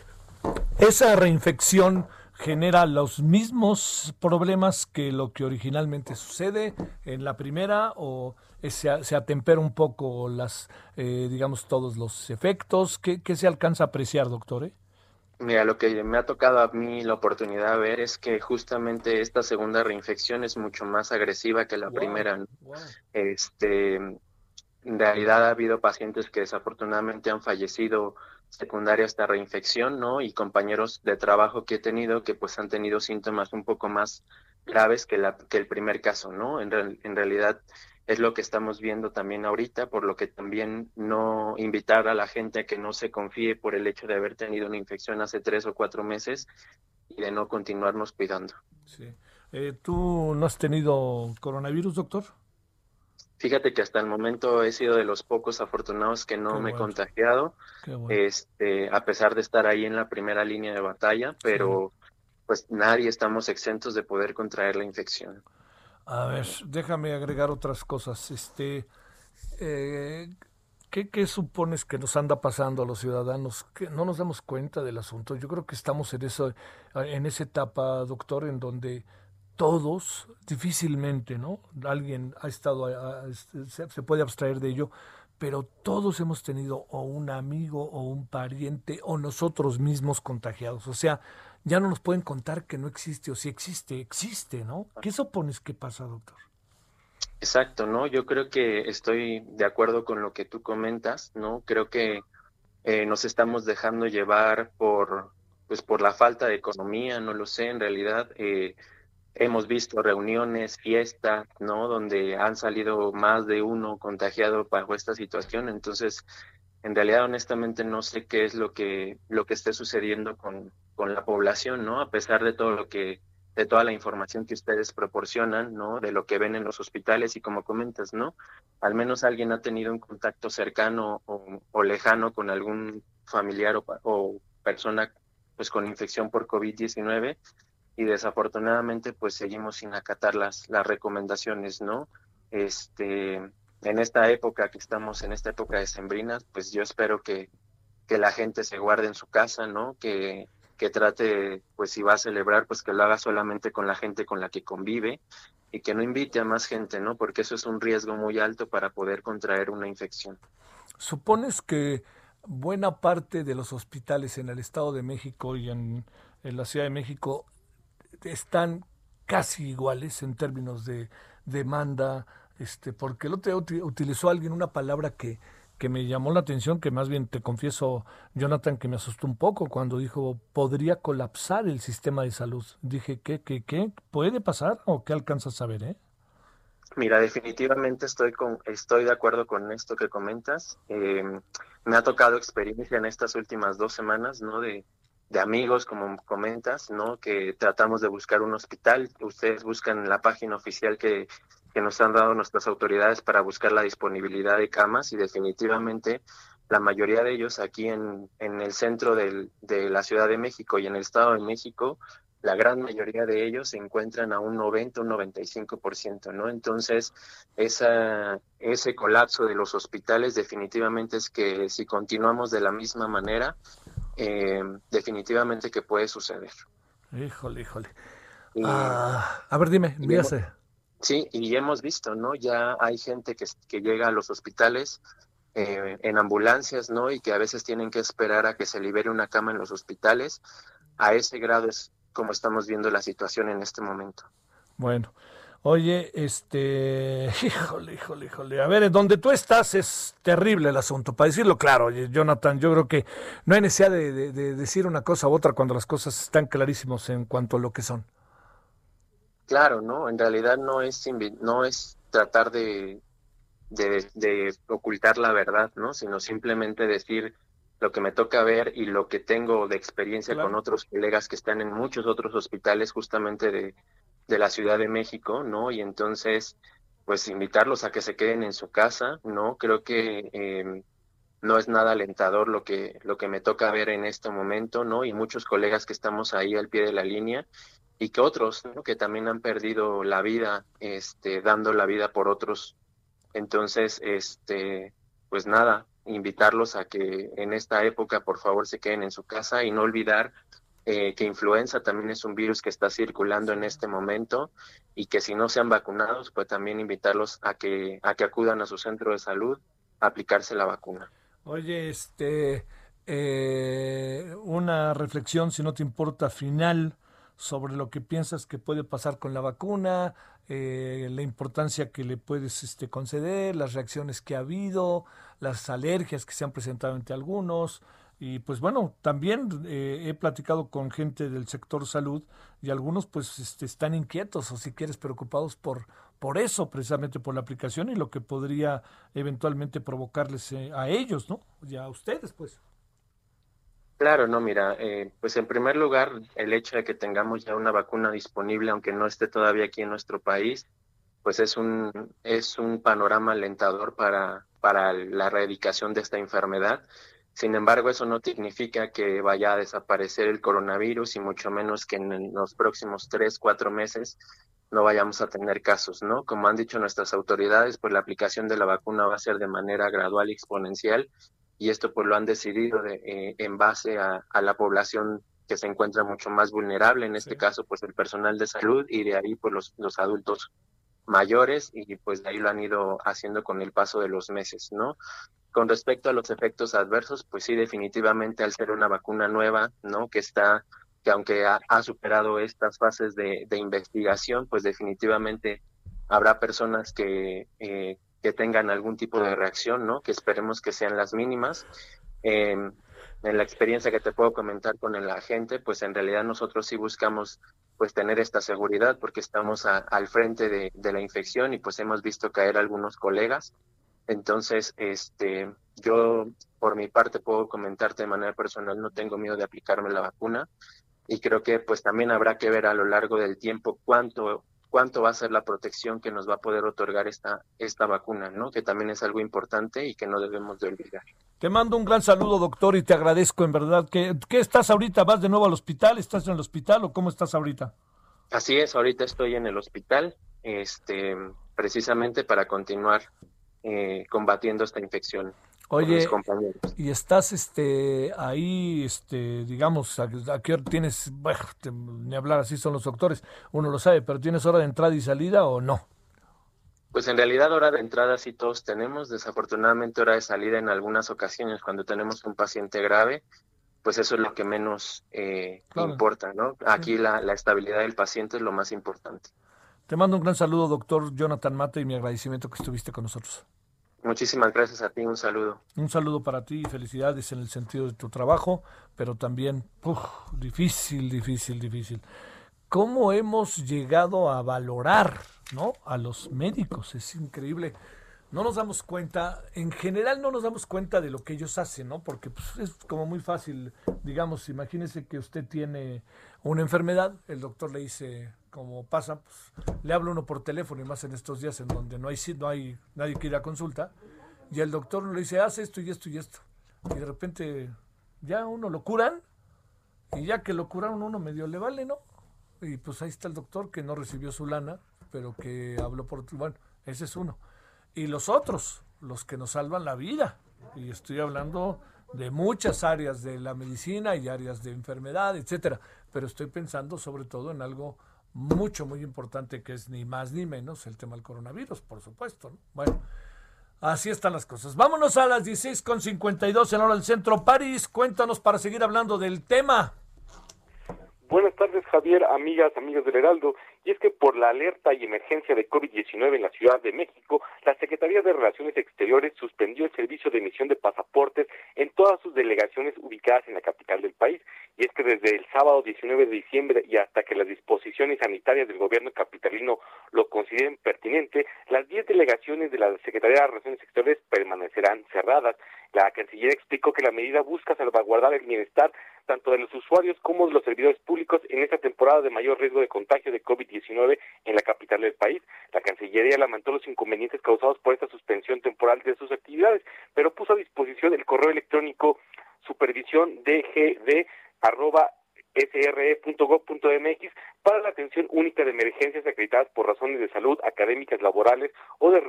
Esa reinfección genera los mismos problemas que lo que originalmente sucede en la primera o se, se atempera un poco las, eh, digamos, todos los efectos. ¿Qué, ¿Qué, se alcanza a apreciar, doctor? Eh? Mira, lo que me ha tocado a mí la oportunidad de ver es que justamente esta segunda reinfección es mucho más agresiva que la primera. Este, en realidad ha habido pacientes que desafortunadamente han fallecido secundaria esta reinfección, ¿no? Y compañeros de trabajo que he tenido que pues han tenido síntomas un poco más graves que, la, que el primer caso, ¿no? En, en realidad es lo que estamos viendo también ahorita, por lo que también no invitar a la gente a que no se confíe por el hecho de haber tenido una infección hace tres o cuatro meses y de no continuarnos cuidando. Sí. Eh, ¿Tú no has tenido coronavirus, doctor? Fíjate que hasta el momento he sido de los pocos afortunados que no me he contagiado, este, a pesar de estar ahí en la primera línea de batalla, pero pues nadie estamos exentos de poder contraer la infección. A ver, déjame agregar otras cosas. Este, eh, ¿qué, supones que nos anda pasando a los ciudadanos? Que no nos damos cuenta del asunto. Yo creo que estamos en eso, en esa etapa, doctor, en donde todos, difícilmente, ¿no? Alguien ha estado, este, se, puede abstraer de ello, pero todos hemos tenido o un amigo o un pariente o nosotros mismos contagiados. O sea, ya no nos pueden contar que no existe o si existe, existe, ¿no? ¿Qué supones que pasa, doctor? Exacto, ¿no? Yo creo que estoy de acuerdo con lo que tú comentas, ¿no? Creo que eh, nos estamos dejando llevar por, pues, por la falta de economía, no lo sé, en realidad. Eh, hemos visto reuniones, fiestas, ¿no? Donde han salido más de uno contagiado bajo esta situación. Entonces, en realidad, honestamente, no sé qué es lo que, lo que esté sucediendo con, con la población, ¿no? A pesar de todo lo que, de toda la información que ustedes proporcionan, ¿no? De lo que ven en los hospitales y como comentas, ¿no? Al menos alguien ha tenido un contacto cercano o, lejano con algún familiar o, o persona pues con infección por COVID-19 y desafortunadamente pues seguimos sin acatar las, las recomendaciones, ¿no? Este, en esta época que estamos, en esta época de sembrinas, pues yo espero que, que la gente se guarde en su casa, ¿no? Que, que trate, pues si va a celebrar, pues que lo haga solamente con la gente con la que convive y que no invite a más gente, ¿no? Porque eso es un riesgo muy alto para poder contraer una infección. ¿Supones que buena parte de los hospitales en el Estado de México y en, en la Ciudad de México están casi iguales en términos de demanda, este, porque el otro día utilizó alguien una palabra que, que me llamó la atención, que más bien te confieso, Jonathan, que me asustó un poco cuando dijo, podría colapsar el sistema de salud. Dije, ¿qué, qué, qué? ¿Puede pasar o qué alcanzas a ver, eh? Mira, definitivamente estoy con, estoy de acuerdo con esto que comentas. Eh, me ha tocado experiencia en estas últimas dos semanas, ¿no? De, de amigos, como comentas, ¿no? Que tratamos de buscar un hospital. Ustedes buscan la página oficial que, que nos han dado nuestras autoridades para buscar la disponibilidad de camas y definitivamente la mayoría de ellos aquí en, en el centro del, de la Ciudad de México y en el Estado de México, la gran mayoría de ellos se encuentran a un 90, un 95%, ¿no? Entonces, esa, ese colapso de los hospitales definitivamente es que si continuamos de la misma manera, eh, definitivamente que puede suceder. Híjole, híjole. Ah, a ver, dime, dígase. Sí, y hemos visto, ¿no? Ya hay gente que, que llega a los hospitales eh, en ambulancias, ¿no? Y que a veces tienen que esperar a que se libere una cama en los hospitales. A ese grado es como estamos viendo la situación en este momento. Bueno, Oye, este, híjole, híjole, híjole. A ver, donde tú estás es terrible el asunto, para decirlo claro, Jonathan. Yo creo que no hay necesidad de, decir una cosa u otra cuando las cosas están clarísimos en cuanto a lo que son. Claro, no. En realidad no es no es tratar de, de, ocultar la verdad, ¿no? Sino simplemente decir lo que me toca ver y lo que tengo de experiencia con otros colegas que están en muchos otros hospitales justamente de de la Ciudad de México, ¿no? Y entonces, pues invitarlos a que se queden en su casa, ¿no? Creo que eh, no es nada alentador lo que, lo que me toca ver en este momento, ¿no? Y muchos colegas que estamos ahí al pie de la línea y que otros, ¿no? Que también han perdido la vida, este, dando la vida por otros. Entonces, este, pues nada, invitarlos a que en esta época, por favor, se queden en su casa y no olvidar eh, que influenza también es un virus que está circulando en este momento y que si no se han vacunados, pues también invitarlos a que, a que acudan a su centro de salud a aplicarse la vacuna. Oye, este, eh, una reflexión, si no te importa, final sobre lo que piensas que puede pasar con la vacuna, eh, la importancia que le puedes este, conceder, las reacciones que ha habido, las alergias que se han presentado entre algunos, Y pues bueno, también eh, he platicado con gente del sector salud y algunos pues este, están inquietos o si quieres preocupados por, por eso, precisamente por la aplicación y lo que podría eventualmente provocarles eh, a ellos, ¿no? Y a ustedes, pues. Claro, no, mira, eh, pues en primer lugar, el hecho de que tengamos ya una vacuna disponible, aunque no esté todavía aquí en nuestro país, pues es un, es un panorama alentador para, para la erradicación de esta enfermedad. Sin embargo, eso no significa que vaya a desaparecer el coronavirus y mucho menos que en los próximos tres, cuatro meses no vayamos a tener casos, ¿no? Como han dicho nuestras autoridades, pues la aplicación de la vacuna va a ser de manera gradual y exponencial y esto pues lo han decidido de, eh, en base a, la población que se encuentra mucho más vulnerable, en este caso pues el personal de salud y de ahí pues los, los adultos mayores y pues de ahí lo han ido haciendo con el paso de los meses, ¿no? Con respecto a los efectos adversos, pues sí, definitivamente al ser una vacuna nueva, ¿no? Que está, que aunque ha, superado estas fases de, investigación, pues definitivamente habrá personas que, eh, que tengan algún tipo de reacción, ¿no? Que esperemos que sean las mínimas. Em, en la experiencia que te puedo comentar con el agente, pues en realidad nosotros sí buscamos pues tener esta seguridad porque estamos al frente de, de, la infección y pues hemos visto caer algunos colegas entonces, este, yo por mi parte puedo comentarte de manera personal, no tengo miedo de aplicarme la vacuna y creo que pues también habrá que ver a lo largo del tiempo cuánto cuánto va a ser la protección que nos va a poder otorgar esta esta vacuna, ¿no? Que también es algo importante y que no debemos de olvidar. Te mando un gran saludo, doctor, y te agradezco en verdad. ¿Qué, qué estás ahorita? ¿Vas de nuevo al hospital? ¿Estás en el hospital o cómo estás ahorita? Así es, ahorita estoy en el hospital, este, precisamente para continuar eh, combatiendo esta infección. Oye, y estás este ahí, este, digamos, a, qué hora tienes, bueno, ni hablar así son los doctores, uno lo sabe, pero ¿tienes hora de entrada y salida o no? Pues en realidad hora de entrada sí todos tenemos, desafortunadamente hora de salida en algunas ocasiones cuando tenemos un paciente grave, pues eso es lo que menos eh, importa, ¿no? Aquí la, la estabilidad del paciente es lo más importante. Te mando un gran saludo, doctor Jonathan Mate, y mi agradecimiento que estuviste con nosotros. Muchísimas gracias a ti, un saludo. Un saludo para ti y felicidades en el sentido de tu trabajo, pero también difícil, difícil, difícil. ¿Cómo hemos llegado a valorar ¿no? a los médicos? Es increíble no nos damos cuenta, en general no nos damos cuenta de lo que ellos hacen, ¿no? Porque pues, es como muy fácil, digamos, imagínese que usted tiene una enfermedad, el doctor le dice, como pasa, pues, le habla uno por teléfono y más en estos días en donde no hay, no hay nadie que ir a consulta, y el doctor le dice, haz esto y esto y esto. Y de repente ya uno lo curan, y ya que lo curaron uno medio le vale, ¿no? Y pues ahí está el doctor que no recibió su lana, pero que habló por... Bueno, ese es uno y los otros, los que nos salvan la vida. Y estoy hablando de muchas áreas de la medicina y áreas de enfermedad, etcétera. Pero estoy pensando sobre todo en algo mucho, muy importante que es ni más ni menos el tema del coronavirus, por supuesto. Bueno, así están las cosas. Vámonos a las 16.52 en hora del centro. París, cuéntanos para seguir hablando del tema. Buenas tardes, Javier, amigas, amigos del Heraldo. Y es que por la alerta y emergencia de COVID-19 en la Ciudad de México, la Secretaría de Relaciones Exteriores suspendió el servicio de emisión de pasaportes en todas sus delegaciones ubicadas en la capital del país. Y es que desde el sábado 19 de diciembre y hasta que las disposiciones sanitarias del gobierno capitalino lo consideren pertinente, las 10 delegaciones de la Secretaría de Relaciones Exteriores permanecerán cerradas. La canciller explicó que la medida busca salvaguardar el bienestar tanto de los usuarios como de los servidores públicos en esta temporada de mayor riesgo de contagio de COVID-19 en la capital del país. La Cancillería lamentó los inconvenientes causados por esta suspensión temporal de sus actividades, pero puso a disposición el correo electrónico supervisión dgd sre.gov.mx para la atención única de emergencias acreditadas por razones de salud, académicas, laborales o de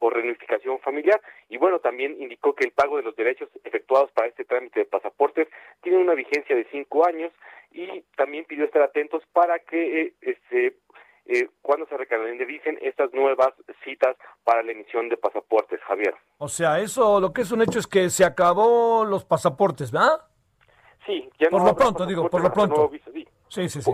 reunificación familiar. Y bueno, también indicó que el pago de los derechos efectuados para este trámite de pasaportes tiene una vigencia de cinco años y también pidió estar atentos para que eh, este, eh, cuando se dicen estas nuevas citas para la emisión de pasaportes, Javier. O sea, eso lo que es un hecho es que se acabó los pasaportes, ¿verdad? Sí, ya por lo pronto, digo, por lo pronto. sí. sí, sí,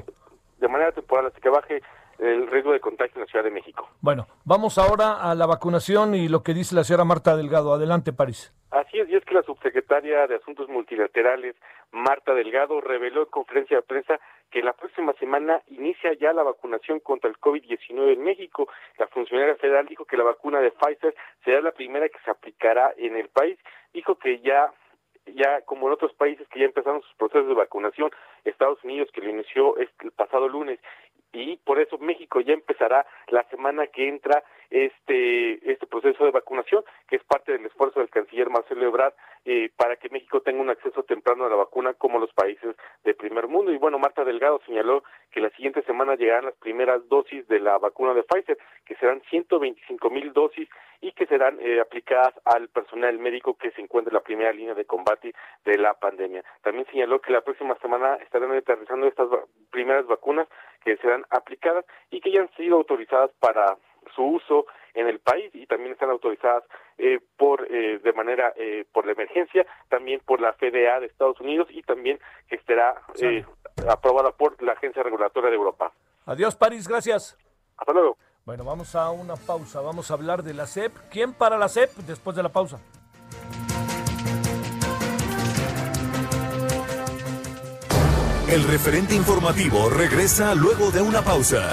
De manera temporal hasta que baje el riesgo de contagio en la Ciudad de México. Bueno, vamos ahora a la vacunación y lo que dice la señora Marta Delgado. Adelante, París. Así es, y es que la subsecretaria de Asuntos Multilaterales, Marta Delgado, reveló en conferencia de prensa que la próxima semana inicia ya la vacunación contra el COVID-19 en México. La funcionaria federal dijo que la vacuna de Pfizer será la primera que se aplicará en el país. Dijo que ya ya como en otros países que ya empezaron sus procesos de vacunación, Estados Unidos que lo inició el pasado lunes y por eso México ya empezará la semana que entra este este proceso de vacunación que es parte del esfuerzo del canciller Marcelo Ebrard eh, para que México tenga un acceso temprano a la vacuna como los países de primer mundo. Y bueno Marta Delgado señaló que la siguiente semana llegarán las primeras dosis de la vacuna de Pfizer que serán 125 mil dosis y que serán eh, aplicadas al personal médico que se encuentra en la primera línea de combate de la pandemia. También señaló que la próxima semana estarán aterrizando estas primeras vacunas que serán aplicadas y que ya han sido autorizadas para su uso en el país y también están autorizadas eh, por eh, de manera eh, por la emergencia también por la FDA de Estados Unidos y también que estará eh, aprobada por la agencia regulatoria de Europa. Adiós París, gracias. Hasta luego. Bueno, vamos a una pausa. Vamos a hablar de la CEP. ¿Quién para la CEP después de la pausa? El referente informativo regresa luego de una pausa.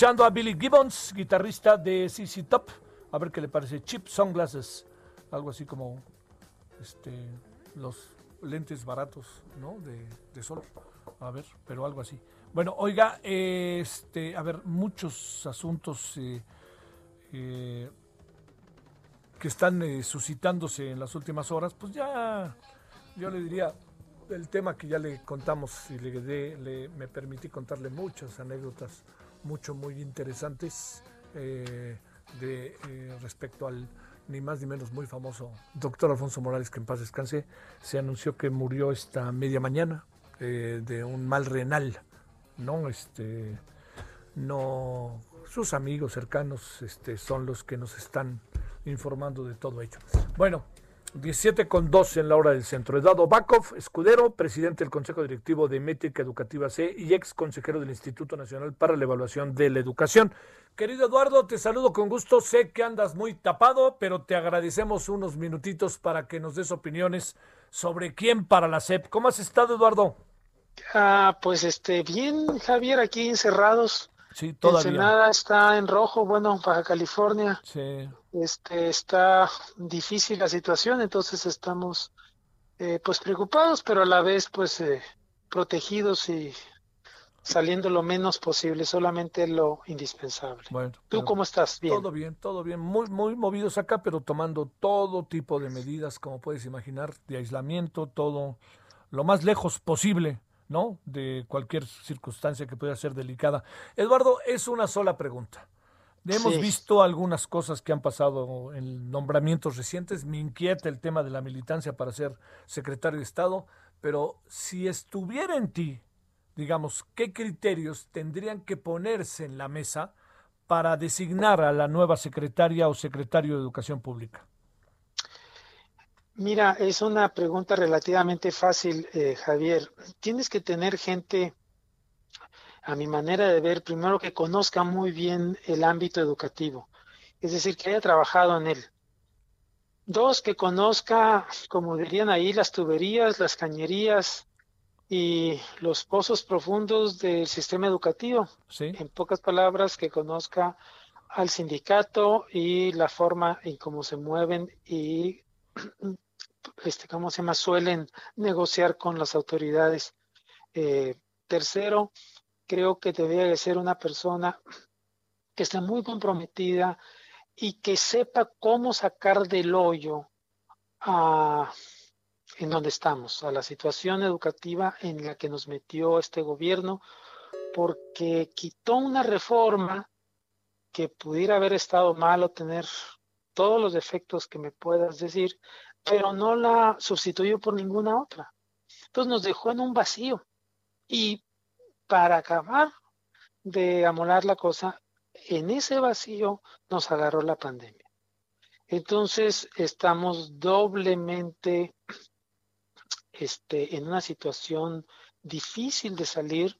Escuchando a Billy Gibbons, guitarrista de CC Top. A ver qué le parece. Cheap Sunglasses. Algo así como este, los lentes baratos, ¿no? De, de sol. A ver, pero algo así. Bueno, oiga, este, a ver, muchos asuntos eh, eh, que están eh, suscitándose en las últimas horas, pues ya, yo le diría, el tema que ya le contamos y le, de- le- me permití contarle muchas anécdotas, mucho muy interesantes eh, de eh, respecto al ni más ni menos muy famoso doctor Alfonso Morales, que en paz descanse, se anunció que murió esta media mañana eh, de un mal renal, ¿no? Este, no, sus amigos cercanos este, son los que nos están informando de todo ello. Bueno, 17 con 12 en la hora del centro. Eduardo Bakov, escudero, presidente del Consejo Directivo de Métrica Educativa C y ex consejero del Instituto Nacional para la Evaluación de la Educación. Querido Eduardo, te saludo con gusto. Sé que andas muy tapado, pero te agradecemos unos minutitos para que nos des opiniones sobre quién para la SEP. ¿Cómo has estado, Eduardo? Ah, pues este, bien, Javier, aquí encerrados. Sí, todavía. Ensenada está en rojo, bueno, Baja California. Sí. Este, está difícil la situación, entonces estamos eh, pues preocupados, pero a la vez pues eh, protegidos y saliendo lo menos posible, solamente lo indispensable. Bueno, ¿Tú cómo estás? Bien. Todo bien, todo bien. Muy, muy movidos acá, pero tomando todo tipo de medidas, como puedes imaginar, de aislamiento, todo lo más lejos posible, ¿no? De cualquier circunstancia que pueda ser delicada. Eduardo, es una sola pregunta. Hemos Sí. visto algunas cosas que han pasado en nombramientos recientes. Me inquieta el tema de la militancia para ser secretario de Estado, pero si estuviera en ti, digamos, ¿qué criterios tendrían que ponerse en la mesa para designar a la nueva secretaria o secretario de Educación Pública? Mira, es una pregunta relativamente fácil, eh, Javier. Tienes que tener gente, a mi manera de ver, primero que conozca muy bien el ámbito educativo es decir, que haya trabajado en él. Dos, que conozca, como dirían ahí, las tuberías, las cañerías y los pozos profundos del sistema educativo. Sí. En pocas palabras, que conozca al sindicato y la forma en cómo se mueven y este, ¿cómo se llama? suelen negociar con las autoridades. Eh, tercero, creo que debería de ser una persona que esté muy comprometida y que sepa cómo sacar del hoyo a, en donde estamos, a la situación educativa en la que nos metió este gobierno, porque quitó una reforma que pudiera haber estado mal o tener todos los defectos que me puedas decir, pero no la sustituyó por ninguna otra. Entonces nos dejó en un vacío. Y para acabar de amolar la cosa, en ese vacío nos agarró la pandemia. Entonces estamos doblemente este, en una situación difícil de salir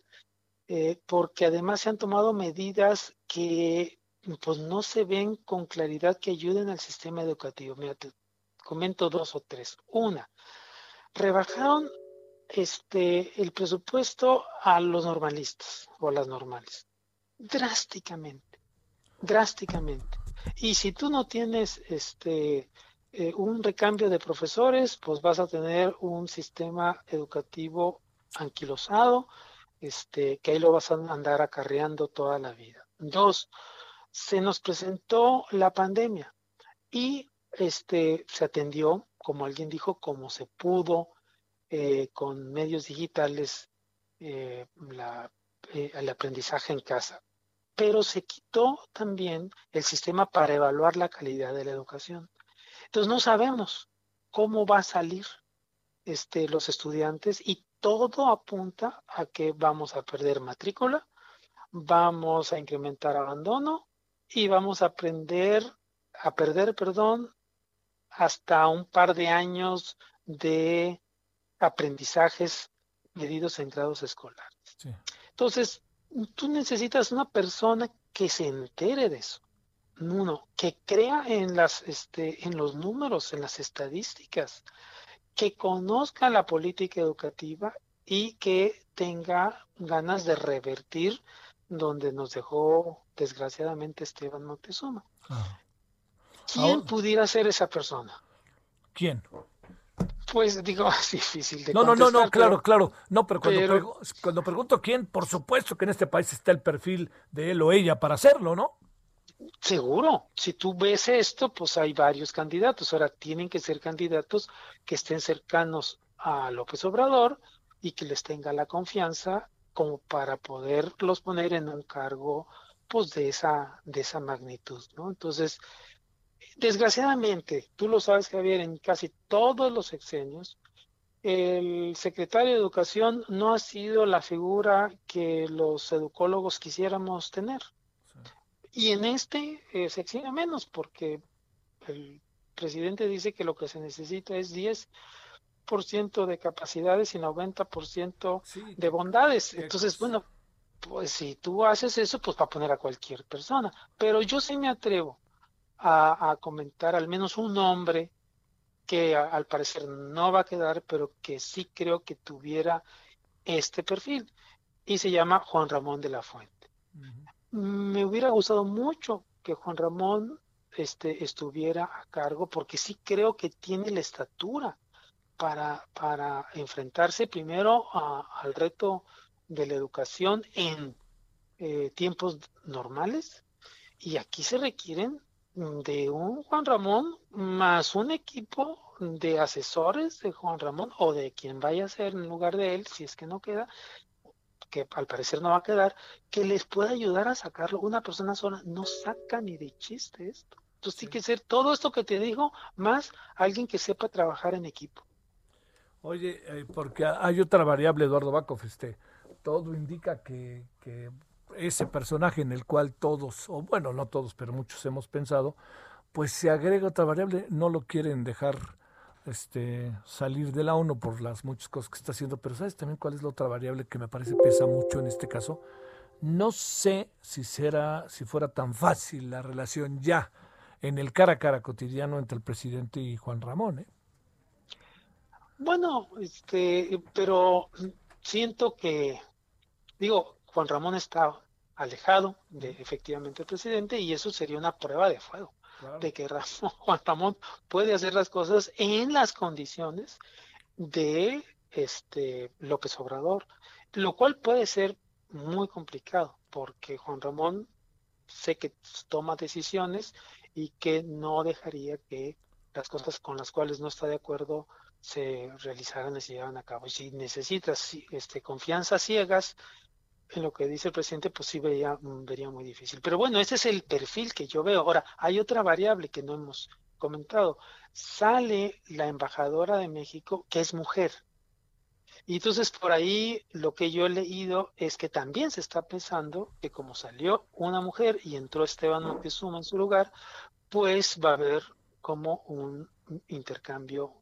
eh, porque además se han tomado medidas que pues no se ven con claridad que ayuden al sistema educativo. Mira, comento dos o tres. Una, rebajaron este el presupuesto a los normalistas o a las normales drásticamente, drásticamente. Y si tú no tienes este eh, un recambio de profesores, pues vas a tener un sistema educativo anquilosado, este, que ahí lo vas a andar acarreando toda la vida. Dos, se nos presentó la pandemia y este, se atendió, como alguien dijo, como se pudo, eh, con medios digitales, eh, eh, el aprendizaje en casa. Pero se quitó también el sistema para evaluar la calidad de la educación. Entonces no sabemos cómo va a salir este, los estudiantes y todo apunta a que vamos a perder matrícula, vamos a incrementar abandono y vamos a aprender a perder, perdón, hasta un par de años de aprendizajes medidos en grados escolares. Sí. Entonces, tú necesitas una persona que se entere de eso. Uno, que crea en las este en los números, en las estadísticas, que conozca la política educativa y que tenga ganas de revertir donde nos dejó desgraciadamente Esteban Montezuma. Ah. ¿Quién Ahora- pudiera ser esa persona? ¿Quién? Pues digo, es difícil de No, no, no, no, claro, pero- claro. No, pero cuando, pero- pregu- cuando pregunto quién, por supuesto que en este país está el perfil de él o ella para hacerlo, ¿no? Seguro, si tú ves esto, pues hay varios candidatos. Ahora tienen que ser candidatos que estén cercanos a López Obrador y que les tenga la confianza como para poderlos poner en un cargo pues de esa de esa magnitud, ¿no? Entonces, desgraciadamente, tú lo sabes, Javier, en casi todos los sexenios el secretario de Educación no ha sido la figura que los educólogos quisiéramos tener. Y en este eh, sexenio menos, porque el presidente dice que lo que se necesita es 10% de capacidades y 90% de bondades. Entonces, bueno, pues si tú haces eso, pues va a poner a cualquier persona. Pero yo sí me atrevo a, a comentar al menos un nombre que a- al parecer no va a quedar, pero que sí creo que tuviera este perfil. Y se llama Juan Ramón de la Fuente. Me hubiera gustado mucho que Juan Ramón este, estuviera a cargo, porque sí creo que tiene la estatura para, para enfrentarse primero a- al reto de la educación en eh, tiempos normales. Y aquí se requieren de un Juan Ramón más un equipo de asesores de Juan Ramón o de quien vaya a ser en lugar de él, si es que no queda, que al parecer no va a quedar, que les pueda ayudar a sacarlo. Una persona sola no saca ni de chiste esto. Entonces tiene que ser todo esto que te digo, más alguien que sepa trabajar en equipo. Oye, eh, porque hay otra variable, Eduardo Bacov, este, todo indica que, que ese personaje en el cual todos, o bueno, no todos, pero muchos hemos pensado, pues se agrega otra variable, no lo quieren dejar este, salir de la ONU por las muchas cosas que está haciendo, pero ¿sabes también cuál es la otra variable que me parece pesa mucho en este caso? No sé si será, si fuera tan fácil la relación ya en el cara a cara cotidiano entre el presidente y Juan Ramón. ¿eh? Bueno, este, pero siento que, digo, Juan Ramón está alejado de efectivamente el presidente y eso sería una prueba de fuego de que Ramón- Juan Ramón puede hacer las cosas en las condiciones de este López Obrador, lo cual puede ser muy complicado porque Juan Ramón sé que toma decisiones y que no dejaría que las cosas con las cuales no está de acuerdo se realizaran y se llevaran a cabo. Y si necesitas este, confianza ciegas en lo que dice el presidente, pues sí vería, mm, vería muy difícil. Pero bueno, ese es el perfil que yo veo. Ahora, hay otra variable que no hemos comentado. Sale la embajadora de México, que es mujer. Y entonces por ahí lo que yo he leído es que también se está pensando que como salió una mujer y entró Esteban Moctezuma en su lugar, pues va a haber como un intercambio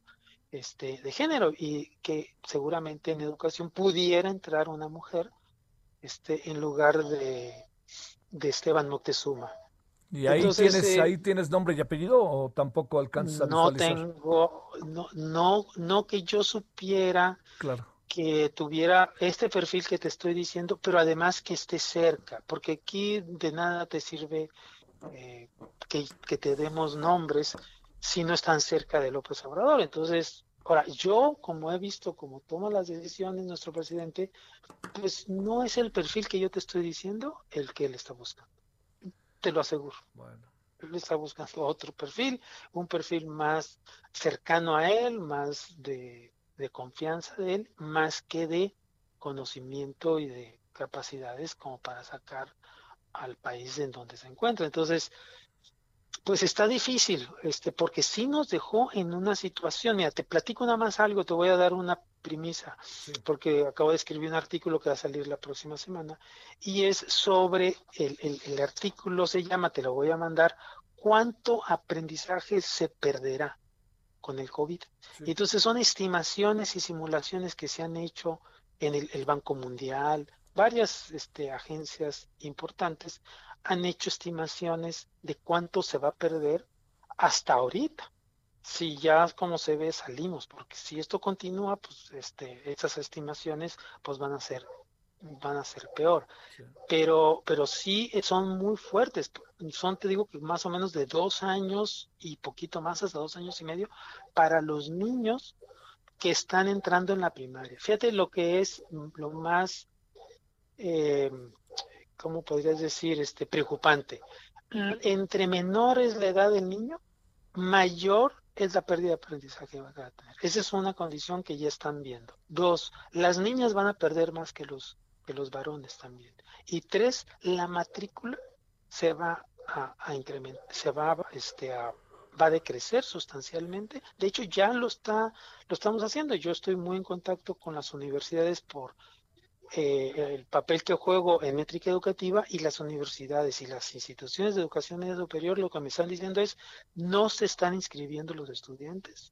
este, de género y que seguramente en educación pudiera entrar una mujer este, en lugar de, de Esteban Moctezuma. ¿Y ahí, Entonces, tienes, eh, ahí tienes nombre y apellido o tampoco alcanzas a No visualizar? tengo, no, no, no que yo supiera Claro. que tuviera este perfil que te estoy diciendo, pero además que esté cerca, porque aquí de nada te sirve eh, que, que te demos nombres si no están cerca de López Obrador. Entonces, ahora, yo como he visto cómo toma las decisiones nuestro presidente, pues no es el perfil que yo te estoy diciendo el que él está buscando. Te lo aseguro. Bueno. Él está buscando otro perfil, un perfil más cercano a él, más de, de confianza de él, más que de conocimiento y de capacidades como para sacar al país en donde se encuentra. Entonces, pues está difícil, este, porque sí nos dejó en una situación. Mira, te platico nada más algo, te voy a dar una premisa, porque acabo de escribir un artículo que va a salir la próxima semana, y es sobre el, el, el artículo, se llama, te lo voy a mandar, cuánto aprendizaje se perderá con el COVID. Y entonces son estimaciones y simulaciones que se han hecho en el, el Banco Mundial, varias este, agencias importantes han hecho estimaciones de cuánto se va a perder hasta ahorita. Si ya como se ve salimos, porque si esto continúa, pues este, esas estimaciones pues van a ser van a ser peor. Pero, pero sí son muy fuertes. Son, te digo, que más o menos de dos años y poquito más, hasta dos años y medio, para los niños que están entrando en la primaria. Fíjate lo que es lo más, eh, ¿cómo podrías decir? Este, preocupante. Entre menores la edad del niño, mayor es la pérdida de aprendizaje que va a tener. Esa es una condición que ya están viendo. Dos, las niñas van a perder más que los, que los varones también. Y tres, la matrícula se va a, a incrementar, se va a, este, a, va a decrecer sustancialmente. De hecho, ya lo está, lo estamos haciendo. Yo estoy muy en contacto con las universidades por eh, el papel que juego en métrica educativa y las universidades y las instituciones de educación superior lo que me están diciendo es no se están inscribiendo los estudiantes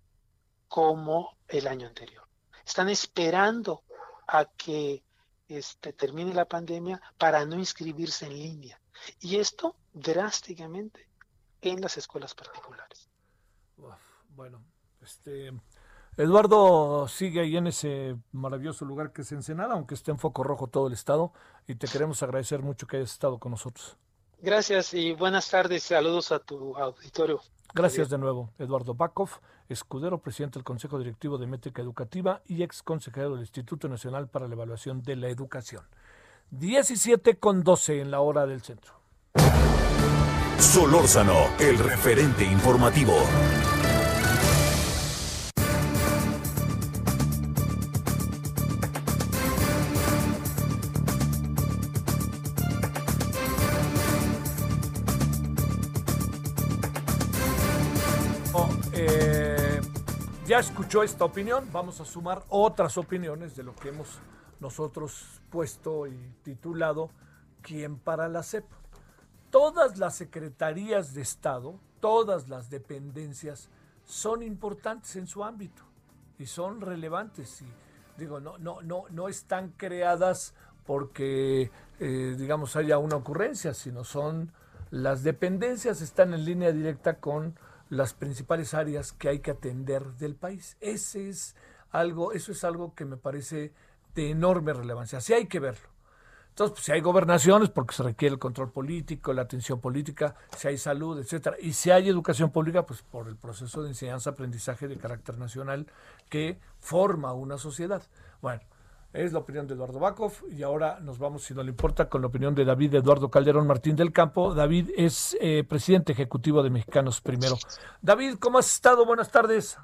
como el año anterior. Están esperando a que este, termine la pandemia para no inscribirse en línea. Y esto drásticamente en las escuelas particulares. Bueno, este Eduardo sigue ahí en ese maravilloso lugar que es Ensenada, aunque esté en foco rojo todo el estado, y te queremos agradecer mucho que hayas estado con nosotros. Gracias y buenas tardes. Saludos a tu auditorio. Gracias de nuevo, Eduardo Bakov, escudero presidente del Consejo Directivo de Métrica Educativa y ex consejero del Instituto Nacional para la Evaluación de la Educación. 17 con 12 en la hora del centro. Solórzano, el referente informativo. Ya escuchó esta opinión, vamos a sumar otras opiniones de lo que hemos nosotros puesto y titulado ¿Quién para la CEP? Todas las secretarías de Estado, todas las dependencias son importantes en su ámbito y son relevantes y digo no no no no están creadas porque eh, digamos haya una ocurrencia, sino son Las dependencias están en línea directa con las principales áreas que hay que atender del país. Ese es algo, eso es algo que me parece de enorme relevancia. Así hay que verlo. Entonces, pues, si hay gobernaciones, porque se requiere el control político, la atención política, si hay salud, etcétera, y si hay educación pública, pues por el proceso de enseñanza-aprendizaje de carácter nacional que forma una sociedad. Bueno, es la opinión de Eduardo Bakov y ahora nos vamos, si no le importa, con la opinión de David Eduardo Calderón Martín del Campo. David es eh, presidente ejecutivo de Mexicanos Primero. David, ¿cómo has estado? Buenas tardes.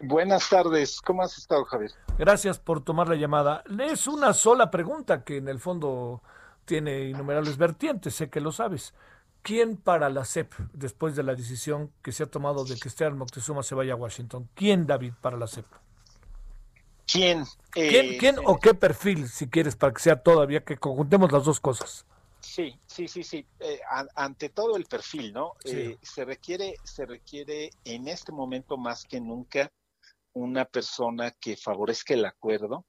Buenas tardes, ¿cómo has estado, Javier? Gracias por tomar la llamada. Es una sola pregunta que en el fondo tiene innumerables vertientes, sé que lo sabes. ¿Quién para la CEP, después de la decisión que se ha tomado de que Esteban Moctezuma se vaya a Washington? ¿Quién, David, para la CEP? ¿Quién? ¿Quién, Eh, quién o qué perfil, si quieres, para que sea todavía que conjuntemos las dos cosas? Sí, sí, sí, sí. Eh, an- ante todo el perfil, ¿no? Sí. Eh, se requiere, se requiere en este momento más que nunca una persona que favorezca el acuerdo,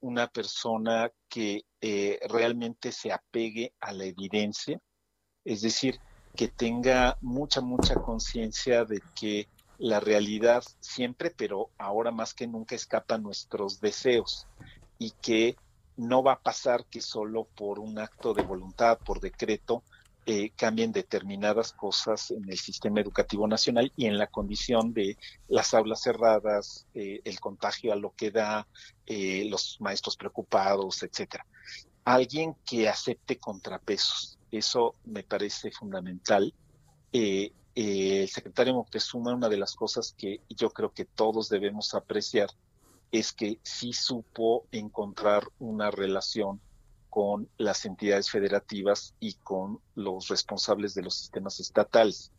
una persona que eh, realmente se apegue a la evidencia, es decir, que tenga mucha, mucha conciencia de que la realidad siempre, pero ahora más que nunca escapa a nuestros deseos y que no va a pasar que solo por un acto de voluntad, por decreto, eh, cambien determinadas cosas en el sistema educativo nacional y en la condición de las aulas cerradas, eh, el contagio a lo que da, eh, los maestros preocupados, etcétera. Alguien que acepte contrapesos, eso me parece fundamental. Eh, el secretario Moctezuma, una de las cosas que yo creo que todos debemos apreciar es que sí supo encontrar una relación con las entidades federativas y con los responsables de los sistemas estatales.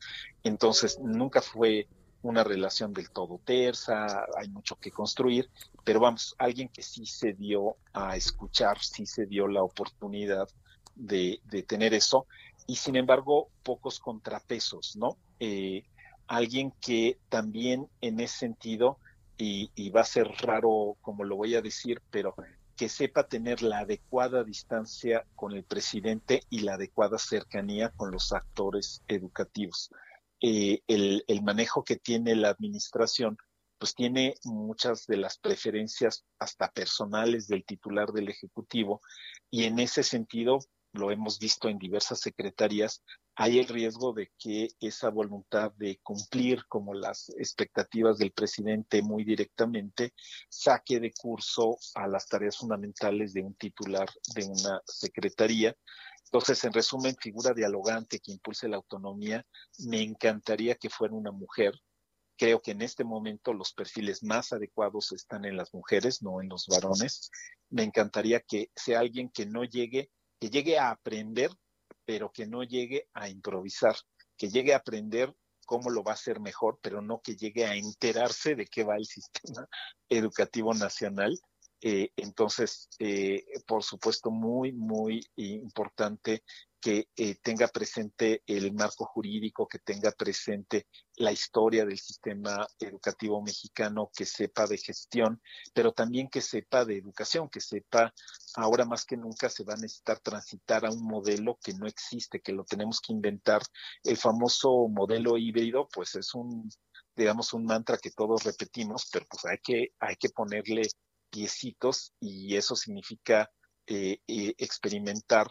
Entonces, nunca fue una relación del todo tersa, hay mucho que construir, pero vamos, alguien que sí se dio a escuchar, sí se dio la oportunidad de, de tener eso, y sin embargo, pocos contrapesos, ¿no? Eh, alguien que también en ese sentido, y, va a ser raro como lo voy a decir, pero que sepa tener la adecuada distancia con el presidente y la adecuada cercanía con los actores educativos. Eh, el manejo que tiene la administración, pues tiene muchas de las preferencias hasta personales del titular del Ejecutivo y en ese sentido, lo hemos visto en diversas secretarías, hay el riesgo de que esa voluntad de cumplir como las expectativas del presidente muy directamente saque de curso a las tareas fundamentales de un titular de una secretaría. Entonces, en resumen, figura dialogante que impulse la autonomía, me encantaría que fuera una mujer. Creo que en este momento los perfiles más adecuados están en las mujeres, no en los varones. Me encantaría que sea alguien que no llegue, que llegue a aprender pero que no llegue a improvisar, que llegue a aprender cómo lo va a hacer mejor, pero no que llegue a enterarse de qué va el sistema educativo nacional. Eh, entonces, eh, por supuesto, muy, muy importante que eh, tenga presente el marco jurídico, que tenga presente la historia del sistema educativo mexicano, que sepa de gestión, pero también que sepa de educación, que sepa, ahora más que nunca se va a necesitar transitar a un modelo que no existe, que lo tenemos que inventar. El famoso modelo híbrido, pues es un, digamos, un mantra que todos repetimos, pero pues hay que, hay que ponerle piecitos y eso significa eh, eh, experimentar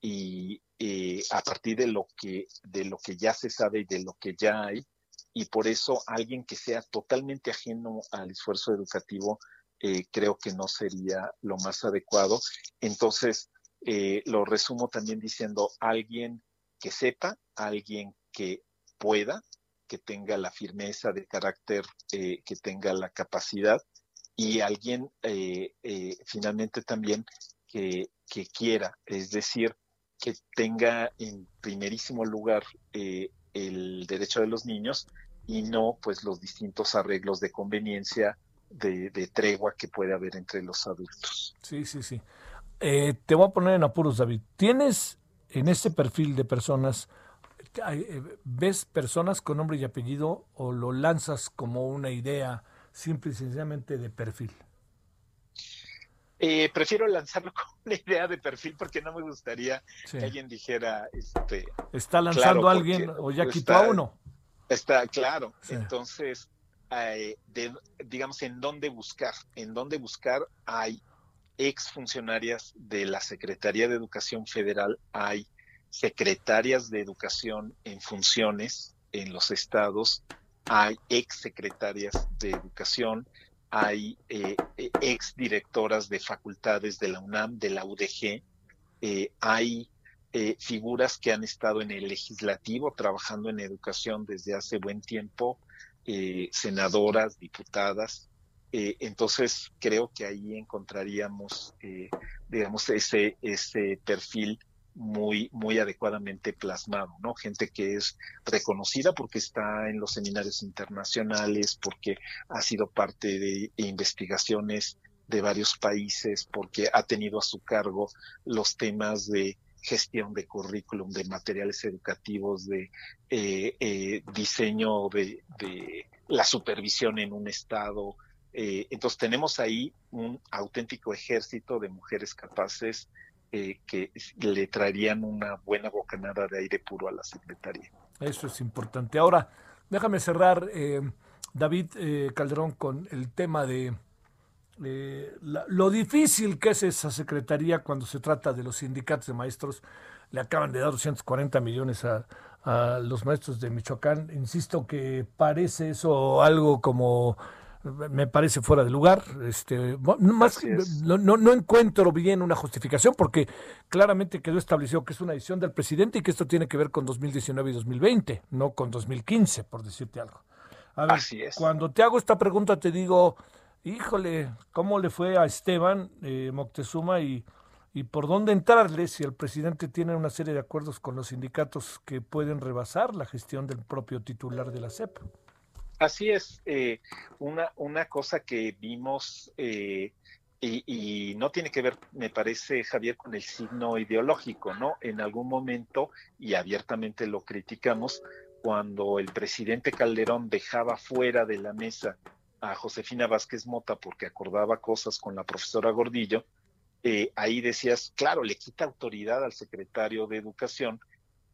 y eh, a partir de lo que de lo que ya se sabe y de lo que ya hay y por eso alguien que sea totalmente ajeno al esfuerzo educativo eh, creo que no sería lo más adecuado. Entonces eh, lo resumo también diciendo alguien que sepa alguien que pueda que tenga la firmeza de carácter eh, que tenga la capacidad y alguien finalmente también que, que quiera. Es decir que tenga en primerísimo lugar eh, el derecho de los niños y no pues los distintos arreglos de conveniencia de, tregua que puede haber entre los adultos. Sí, sí, sí. Eh, te voy a poner en apuros, David. ¿Tienes en este perfil de personas, eh, ves personas con nombre y apellido o lo lanzas como una idea simple y sencillamente de perfil? Eh, prefiero lanzarlo con la idea de perfil porque no me gustaría Sí. que alguien dijera, este, Está lanzando Claro, a alguien porque o ya está- quitó a uno. Está claro. Sí. Entonces, eh, de- digamos, ¿en dónde buscar? En dónde buscar hay exfuncionarias de la Secretaría de Educación Federal, hay secretarias de educación en funciones en los estados, hay exsecretarias de educación, hay eh, eh, exdirectoras de facultades de la UNAM, de la UDG, eh, hay eh, figuras que han estado en el legislativo trabajando en educación desde hace buen tiempo, senadoras, diputadas. Entonces creo que ahí encontraríamos, digamos, ese, ese perfil muy, muy adecuadamente plasmado, ¿no? Gente que es reconocida porque está en los seminarios internacionales, porque ha sido parte de investigaciones de varios países, porque ha tenido a su cargo los temas de gestión de currículum, de materiales educativos, de eh, eh, diseño de, la supervisión en un estado. Eh, entonces tenemos ahí un auténtico ejército de mujeres capaces eh, que le traerían una buena bocanada de aire puro a la Secretaría. Eso es importante. Ahora, déjame cerrar, eh, David eh, Calderón, con el tema de eh, la- lo difícil que es esa secretaría cuando se trata de los sindicatos de maestros. Le acaban de dar 240 millones a, a los maestros de Michoacán. Insisto que parece eso algo como me parece fuera de lugar. Este, más, es. no, no encuentro bien una justificación porque claramente quedó establecido que es una decisión del presidente y que esto tiene que ver con 2019 y 2020, no con 2015, por decirte algo. A ver, Así es. cuando te hago esta pregunta te digo, híjole, ¿cómo le fue a Esteban eh, Moctezuma y, y por dónde entrarle si el presidente tiene una serie de acuerdos con los sindicatos que pueden rebasar la gestión del propio titular de la CEP? Así es, eh, una, una cosa que vimos eh, y, no tiene que ver, me parece, Javier, con el signo ideológico, ¿no? En algún momento, y abiertamente lo criticamos, cuando el presidente Calderón dejaba fuera de la mesa a Josefina Vázquez Mota porque acordaba cosas con la profesora Gordillo, eh, ahí decías, claro, le quita autoridad al secretario de Educación,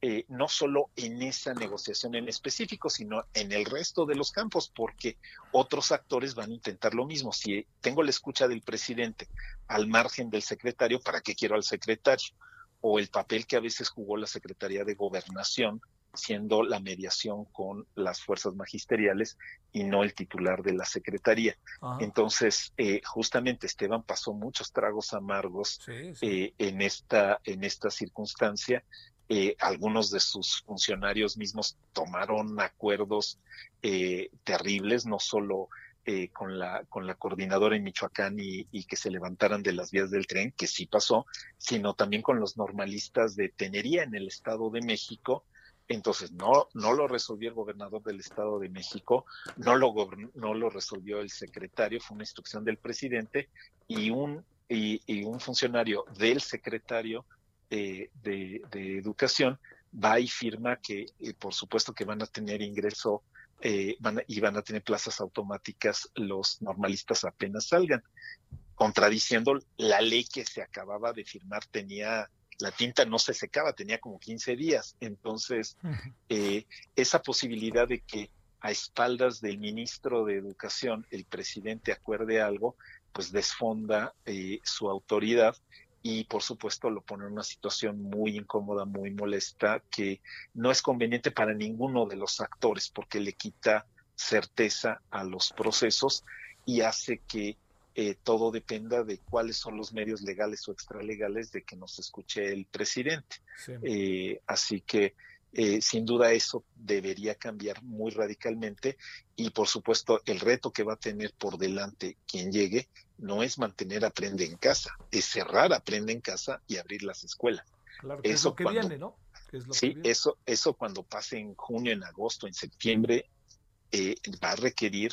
eh, no solo en esa negociación en específico, sino en el resto de los campos, porque otros actores van a intentar lo mismo. Si tengo la escucha del presidente al margen del secretario, ¿para qué quiero al secretario? O el papel que a veces jugó la Secretaría de Gobernación, siendo la mediación con las fuerzas magisteriales y no el titular de la Secretaría. Ajá. Entonces, eh, justamente Esteban pasó muchos tragos amargos Sí, sí. eh, en esta en esta circunstancia eh, algunos de sus funcionarios mismos tomaron acuerdos eh, terribles no solo eh, con la con la coordinadora en Michoacán y, que se levantaran de las vías del tren que sí pasó sino también con los normalistas de Tenería en el Estado de México. Entonces no no lo resolvió el gobernador del Estado de México no lo no lo resolvió el secretario fue una instrucción del presidente y un y un funcionario del secretario eh, de, de educación va y firma que eh, por supuesto que van a tener ingreso eh, van a- y van a tener plazas automáticas los normalistas apenas salgan. Contradiciendo la ley que se acababa de firmar tenía la tinta no se secaba tenía como 15 días. Entonces eh, esa posibilidad de que a espaldas del ministro de Educación el presidente acuerde algo, pues desfonda eh, su autoridad y por supuesto lo pone en una situación muy incómoda, muy molesta, que no es conveniente para ninguno de los actores porque le quita certeza a los procesos y hace que eh, todo dependa de cuáles son los medios legales o extralegales de que nos escuche el presidente. Sí. Eh, así que eh, sin duda eso debería cambiar muy radicalmente y por supuesto el reto que va a tener por delante quien llegue no es mantener aprende en casa, es cerrar aprende en casa y abrir las escuelas. Claro, que es Eso lo que cuando- viene, ¿no? Que es lo que Sí, viene. eso, eso cuando pase en junio, en agosto, en septiembre, eh, va a requerir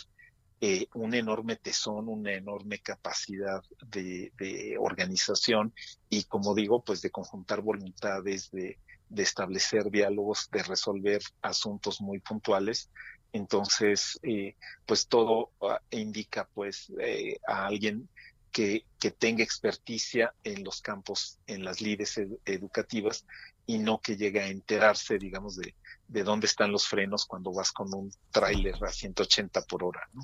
eh, un enorme tesón, una enorme capacidad de, de organización y, como digo, pues de conjuntar voluntades, de, de establecer diálogos, de resolver asuntos muy puntuales. Entonces, eh, pues todo ah, indica pues eh, a alguien que, que tenga experticia en los campos, en las lides ed- educativas y no que llegue a enterarse, digamos, de, de dónde están los frenos cuando vas con un tráiler a 180 por hora, ¿no?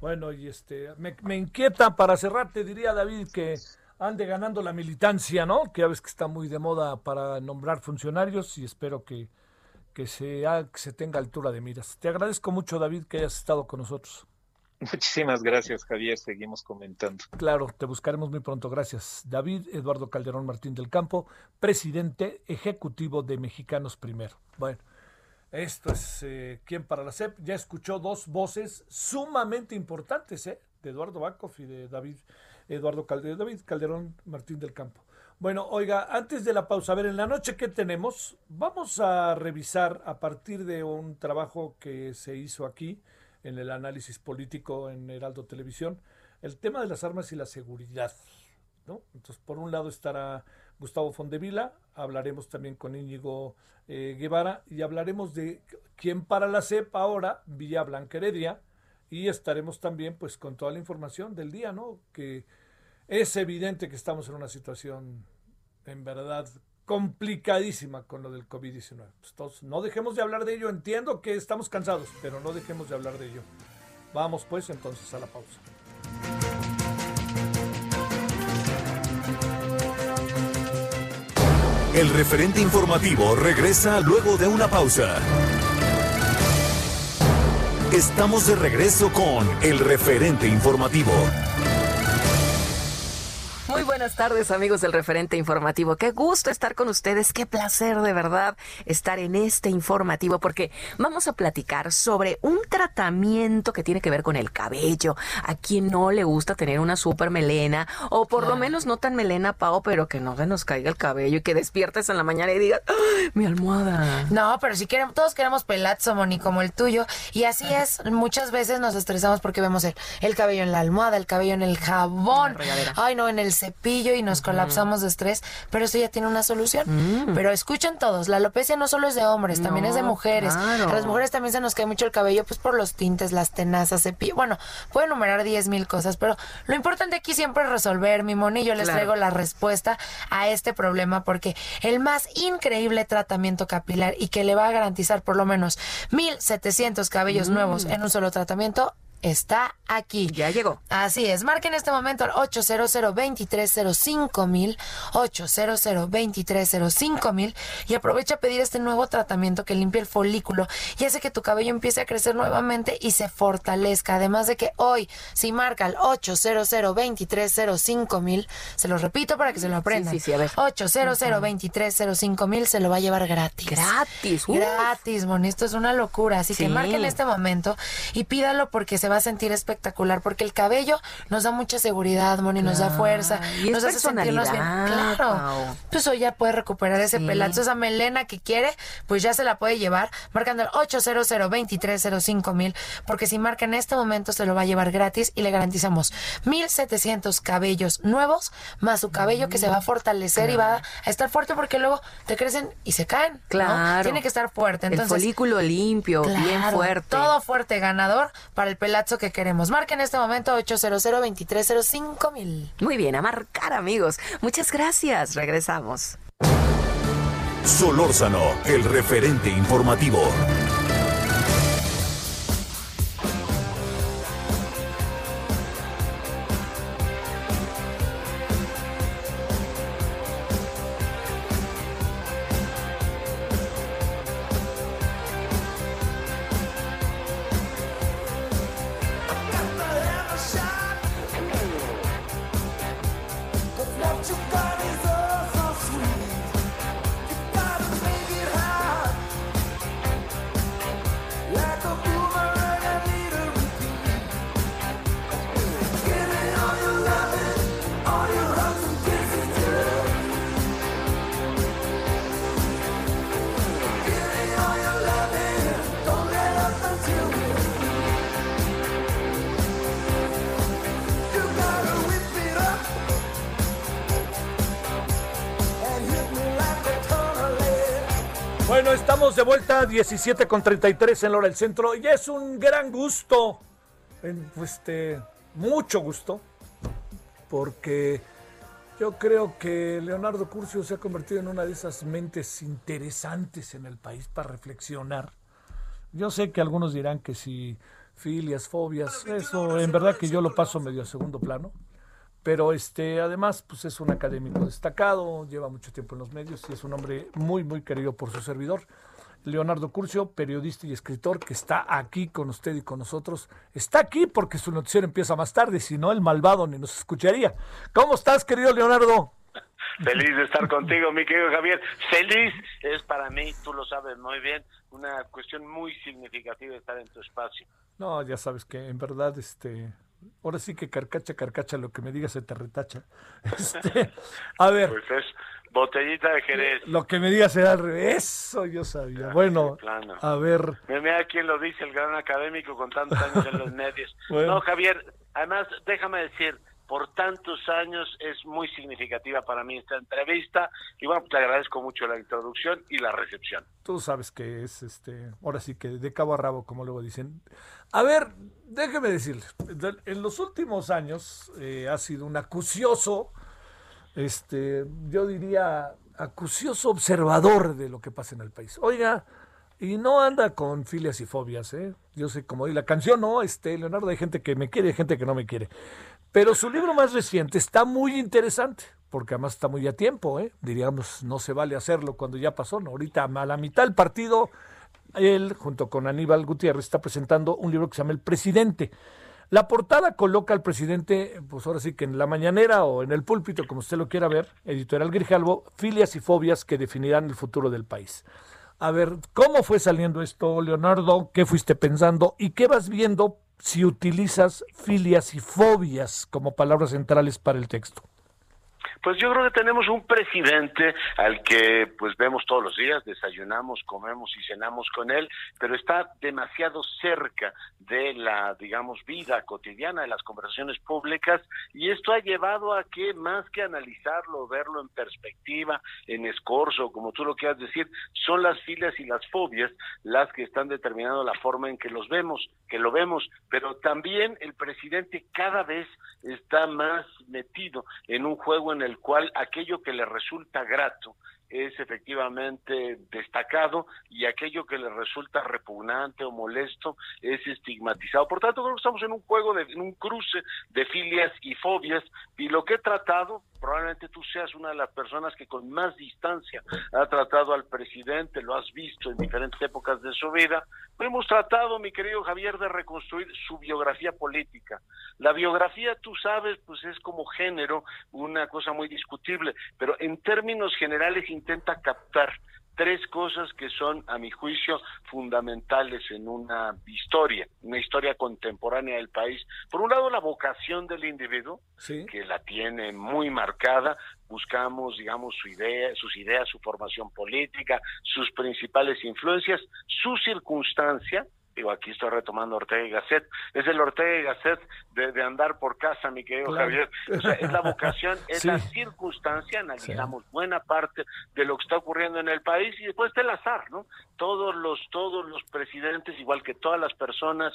Bueno, y este, me, me inquieta para cerrar, te diría David que ande ganando la militancia, ¿no? Que ya ves que está muy de moda para nombrar funcionarios y espero que, que, se, ha- que se tenga altura de miras. Te agradezco mucho, David, que hayas estado con nosotros. Muchísimas gracias, Javier. Seguimos comentando. Claro, te buscaremos muy pronto. Gracias. David Eduardo Calderón Martín del Campo, presidente ejecutivo de Mexicanos Primero. Bueno, esto es eh, ¿Quién para la SEP? Ya escuchó dos voces sumamente importantes, ¿eh? De Eduardo Bacoff y de David Eduardo Calderón, David Calderón Martín del Campo. Bueno, oiga, antes de la pausa, a ver, en la noche, ¿qué tenemos? Vamos a revisar a partir de un trabajo que se hizo aquí en el análisis político en Heraldo Televisión, el tema de las armas y la seguridad. ¿no? Entonces, por un lado estará Gustavo Fondevila, hablaremos también con Íñigo eh, Guevara y hablaremos de quién para la CEP ahora, Villa Blanca Heredia, y estaremos también pues con toda la información del día, ¿no? Que es evidente que estamos en una situación en verdad complicadísima con lo del COVID-19. Pues, todos, no dejemos de hablar de ello, entiendo que estamos cansados, pero no dejemos de hablar de ello. Vamos pues entonces a la pausa. El referente informativo regresa luego de una pausa. Estamos de regreso con el referente informativo. Buenas tardes amigos del referente informativo. Qué gusto estar con ustedes, qué placer de verdad estar en este informativo porque vamos a platicar sobre un tratamiento que tiene que ver con el cabello. A quien no le gusta tener una super melena o por lo menos no tan melena, Pao, pero que no se nos caiga el cabello y que despiertes en la mañana y digas, "Ay, mi almohada. No, pero si queremos, todos queremos pelazo, Moni, como el tuyo. Y así es, muchas veces nos estresamos porque vemos el, el cabello en la almohada, el cabello en el jabón. Ay, no, en el cepillo y nos colapsamos de estrés. Pero eso ya tiene una solución. Pero escuchen todos, la alopecia no solo es de hombres, también es de mujeres. claro. A las mujeres también se nos cae mucho el cabello, pues por los tintes, las tenazas, cepillo. Bueno, puedo enumerar diez mil cosas, pero lo importante aquí siempre es resolver, mi Moni. Yo les Claro. traigo la respuesta a este problema porque el más increíble tratamiento capilar y que le va a garantizar por lo menos 1700 cabellos Mm. nuevos en un solo tratamiento está aquí. Ya llegó. Así es. Marquen en este momento al 800 230 mil 800 230 mil y aprovecha a pedir este nuevo tratamiento que limpia el folículo y hace que tu cabello empiece a crecer nuevamente y se fortalezca. Además de que hoy, si marca al 800 230 mil, se lo repito para que se lo aprendan. sí, sí, a ver. 800 230 mil se lo va a llevar gratis. Gratis. uf. Gratis, Moni, esto es una locura. Así que marquen en este momento y pídalo porque se va a sentir espectacular. Porque el cabello nos da mucha seguridad, Moni, nos da fuerza, y nos hace sentirnos bien. Claro. Pues hoy ya puede recuperar ese Sí. pelazo, esa melena que quiere, pues ya se la puede llevar marcando el 800 230 mil. Porque si marca en este momento se lo va a llevar gratis y le garantizamos 1700 cabellos nuevos más su cabello que se va a fortalecer y va a estar fuerte porque luego te crecen y se caen. ¿no? Claro. Tiene que estar fuerte. el Entonces, folículo limpio, bien fuerte. Todo fuerte, ganador para el pelazo que queremos. Marca en este momento 800 230 mil. Muy bien, a marcar amigos. Muchas gracias. Regresamos. Solórzano, el referente informativo. De vuelta 17 con 33 en la hora del centro y es un gran gusto, este, mucho gusto, porque yo creo que Leonardo Curcio se ha convertido en una de esas mentes interesantes en el país para reflexionar. Yo sé que algunos dirán que si filias, fobias, eso en verdad que yo lo paso medio a segundo plano. Pero este, además, pues es un académico destacado, lleva mucho tiempo en los medios y es un hombre muy, muy querido por su servidor. Leonardo Curcio, periodista y escritor, que está aquí con usted y con nosotros. Está aquí porque su noticiero empieza más tarde, si no, el malvado ni nos escucharía. ¿Cómo estás, querido Leonardo? Feliz de estar contigo, mi querido Javier. Feliz es para mí, tú lo sabes muy bien, una cuestión muy significativa estar en tu espacio. No, ya sabes que en verdad, este, ahora sí que carcacha, carcacha, lo que me digas se te retacha. Este, a ver, Pues es botellita de Jerez. lo que me digas será al revés. Eso yo sabía. Bueno, plano. a ver, Mira quién lo dice, el gran académico con tantos años en los medios. Bueno. No, Javier, además, déjame decir, por tantos años es muy significativa para mí esta entrevista y bueno, te agradezco mucho la introducción y la recepción. tú sabes que es, este, ahora sí que de cabo a rabo, como luego dicen. A ver, déjeme decirle, en los últimos años eh, ha sido un acucioso, este, yo diría, acucioso observador de lo que pasa en el país. Oiga, y no anda con filias y fobias, ¿eh? Yo sé, como di la canción, no, este, Leonardo, hay gente que me quiere y gente que no me quiere. Pero su libro más reciente está muy interesante, porque además está muy a tiempo, ¿eh? Diríamos, no se vale hacerlo cuando ya pasó, ¿no? Ahorita a la mitad del partido, él, junto con Aníbal Gutiérrez, está presentando un libro que se llama El Presidente. La portada coloca al presidente, pues ahora sí que en la mañanera o en el púlpito, como usted lo quiera ver, editorial Grijalvo, filias y fobias que definirán el futuro del país. A ver, ¿cómo fue saliendo esto, Leonardo? ¿Qué fuiste pensando? ¿Y qué vas viendo si utilizas filias y fobias como palabras centrales para el texto? Pues yo creo que tenemos un presidente al que pues vemos todos los días, desayunamos, comemos y cenamos con él, pero está demasiado cerca de la, digamos, vida cotidiana, de las conversaciones públicas, y esto ha llevado a que más que analizarlo, verlo en perspectiva, en escorzo, como tú lo quieras decir, son las filias y las fobias las que están determinando la forma en que los vemos, que lo vemos, pero también el presidente cada vez está más metido en un juego en el cual aquello que le resulta grato es efectivamente destacado y aquello que le resulta repugnante o molesto es estigmatizado. Por tanto, creo que estamos en un juego, de, en un cruce de filias y fobias y lo que he tratado, probablemente tú seas una de las personas que con más distancia ha tratado al presidente, lo has visto en diferentes épocas de su vida, hemos tratado, mi querido Javier, de reconstruir su biografía política. La biografía, tú sabes, pues es como género una cosa muy discutible, pero en términos generales intenta captar tres cosas que son, a mi juicio, fundamentales en una historia, una historia contemporánea del país. Por un lado, la vocación del individuo, que la tiene muy marcada, buscamos, digamos, su idea, sus ideas, su formación política, sus principales influencias, su circunstancia, digo, aquí estoy retomando Ortega y Gasset, es el Ortega y Gasset de, de andar por casa, mi querido Claro. Javier. O sea, es la vocación, es Sí. la circunstancia, analizamos buena parte de lo que está ocurriendo en el país y después está el azar, ¿no? Todos los, todos los presidentes, igual que todas las personas,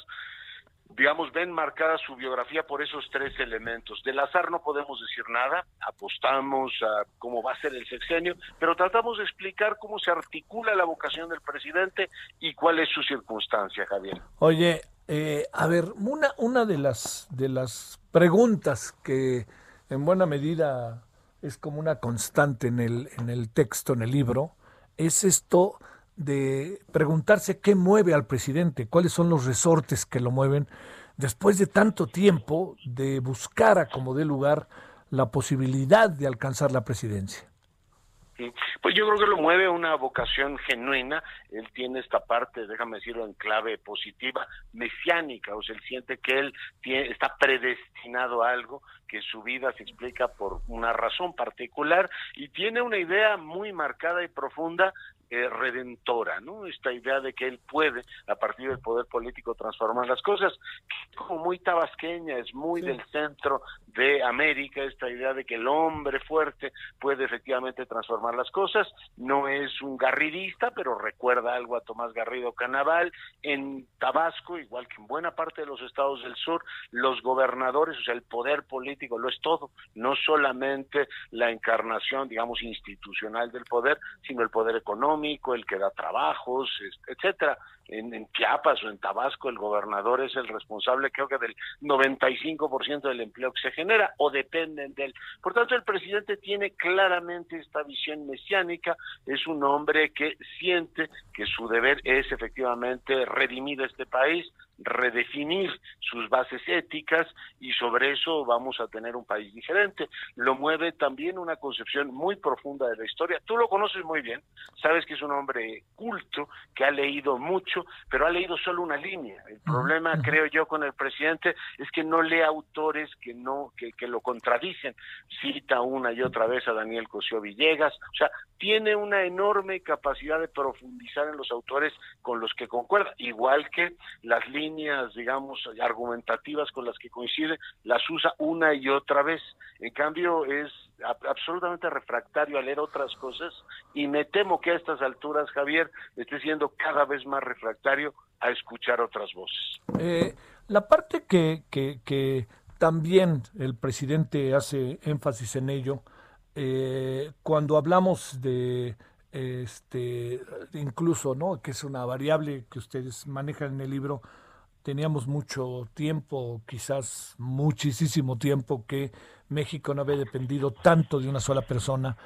digamos, ven marcada su biografía por esos tres elementos. Del azar no podemos decir nada, apostamos a cómo va a ser el sexenio, pero tratamos de explicar cómo se articula la vocación del presidente y cuál es su circunstancia, Javier. Oye, eh, a ver, una, una de las de las preguntas que en buena medida es como una constante en el, en el texto, en el libro, es esto de preguntarse qué mueve al presidente, cuáles son los resortes que lo mueven después de tanto tiempo de buscar a como dé lugar la posibilidad de alcanzar la presidencia. Pues yo creo que lo mueve una vocación genuina. Él tiene esta parte, déjame decirlo en clave positiva, mesiánica. O sea, él siente que él tiene, está predestinado a algo, que su vida se explica por una razón particular y tiene una idea muy marcada y profunda eh, redentora, ¿no? Esta idea de que él puede, a partir del poder político, transformar las cosas, que es como muy tabasqueña, es muy del centro de América, esta idea de que el hombre fuerte puede efectivamente transformar las cosas, no es un garridista, pero recuerda algo a Tomás Garrido Canaval, en Tabasco, igual que en buena parte de los estados del sur, los gobernadores, o sea, el poder político lo es todo, no solamente la encarnación, digamos, institucional del poder, sino el poder económico, el que da trabajos, etcétera. En, Chiapas o en Tabasco el gobernador es el responsable creo que del 95% del empleo que se genera o dependen de él. Por tanto, el presidente tiene claramente esta visión mesiánica, es un hombre que siente que su deber es efectivamente redimir este país, redefinir sus bases éticas y sobre eso vamos a tener un país diferente. Lo mueve también una concepción muy profunda de la historia. Tú lo conoces muy bien, sabes que es un hombre culto, que ha leído mucho, pero ha leído solo una línea. El problema, creo yo, con el presidente es que no lee autores que no que, que lo contradicen. Cita una y otra vez a Daniel Cosío Villegas, o sea, tiene una enorme capacidad de profundizar en los autores con los que concuerda, igual que las líneas, digamos, argumentativas con las que coincide, las usa una y otra vez. En cambio, es absolutamente refractario a leer otras cosas y me temo que a estas alturas, Javier, esté siendo cada vez más refractario a escuchar otras voces. Eh, la parte que, que, también el presidente hace énfasis en ello, eh, cuando hablamos de este incluso no que es una variable que ustedes manejan en el libro teníamos mucho tiempo quizás muchísimo tiempo que México no había dependido tanto de una sola persona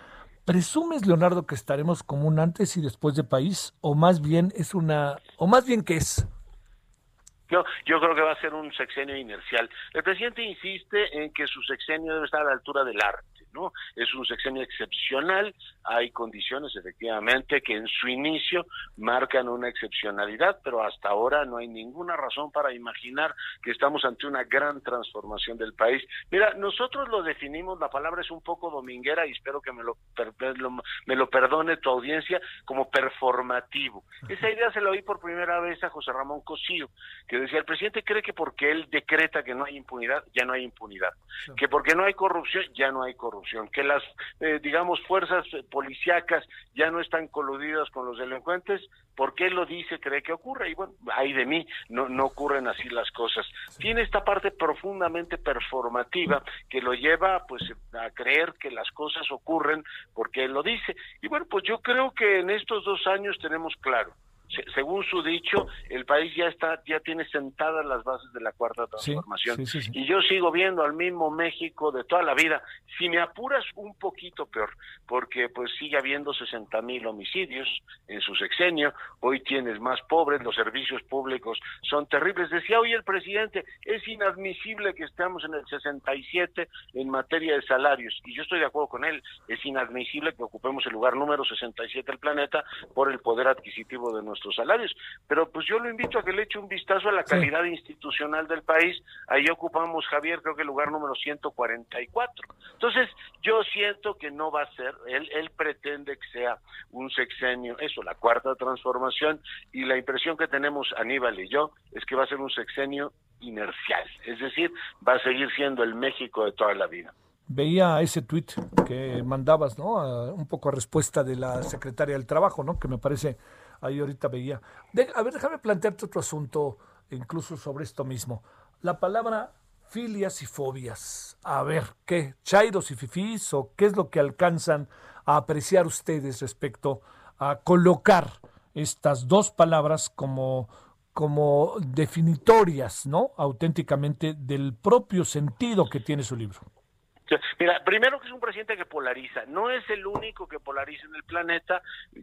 ¿Presumes, Leonardo, que estaremos como un antes y después de país? ¿O más bien es una, o más bien que es? Yo, yo creo que va a ser un sexenio inercial. El presidente insiste en que su sexenio debe estar a la altura del arte, ¿no? Es un sexenio excepcional, hay condiciones efectivamente que en su inicio marcan una excepcionalidad, pero hasta ahora no hay ninguna razón para imaginar que estamos ante una gran transformación del país. Mira, nosotros lo definimos, la palabra es un poco dominguera y espero que me lo, per- me lo perdone tu audiencia, como performativo. Esa idea se la oí por primera vez a José Ramón Cosío, que decía, el presidente cree que porque él decreta que no hay impunidad, ya no hay impunidad, que porque no hay corrupción, ya no hay corrupción, que las, eh, digamos, fuerzas policíacas ya no están coludidas con los delincuentes, porque él lo dice, cree que ocurre, y bueno, hay de mí, no, no ocurren así las cosas. Tiene esta parte profundamente performativa que lo lleva pues a creer que las cosas ocurren porque él lo dice. Y bueno, pues yo creo que en estos dos años tenemos claro, según su dicho, el país ya está, ya tiene sentadas las bases de la cuarta transformación. sí, sí, sí. Y yo sigo viendo al mismo México de toda la vida. Si me apuras un poquito peor, porque pues sigue habiendo 60 mil homicidios en su sexenio, hoy tienes más pobres, los servicios públicos son terribles. Decía hoy el presidente, es inadmisible que estemos en el 67 en materia de salarios, y yo estoy de acuerdo con él, es inadmisible que ocupemos el lugar número 67 del planeta por el poder adquisitivo de nuestros salarios. Pero pues yo lo invito a que le eche un vistazo a la calidad institucional del país. Ahí ocupamos, Javier, creo que el lugar número 144. Entonces, yo siento que no va a ser, él, él pretende que sea un sexenio, eso, la cuarta transformación, y la impresión que tenemos Aníbal y yo es que va a ser un sexenio inercial, es decir, va a seguir siendo el México de toda la vida. Veía ese tuit que mandabas, ¿no? A- un poco a respuesta de la secretaria del Trabajo, ¿no? Que me parece, ahí ahorita veía. De- a ver, déjame plantearte otro asunto, incluso sobre esto mismo. La palabra filias y fobias. A ver, ¿qué? ¿Chairos y fifís o qué es lo que alcanzan a apreciar ustedes respecto a colocar estas dos palabras como, como definitorias, ¿no? Auténticamente del propio sentido que tiene su libro. Mira, primero que es un presidente que polariza, no es el único que polariza en el planeta,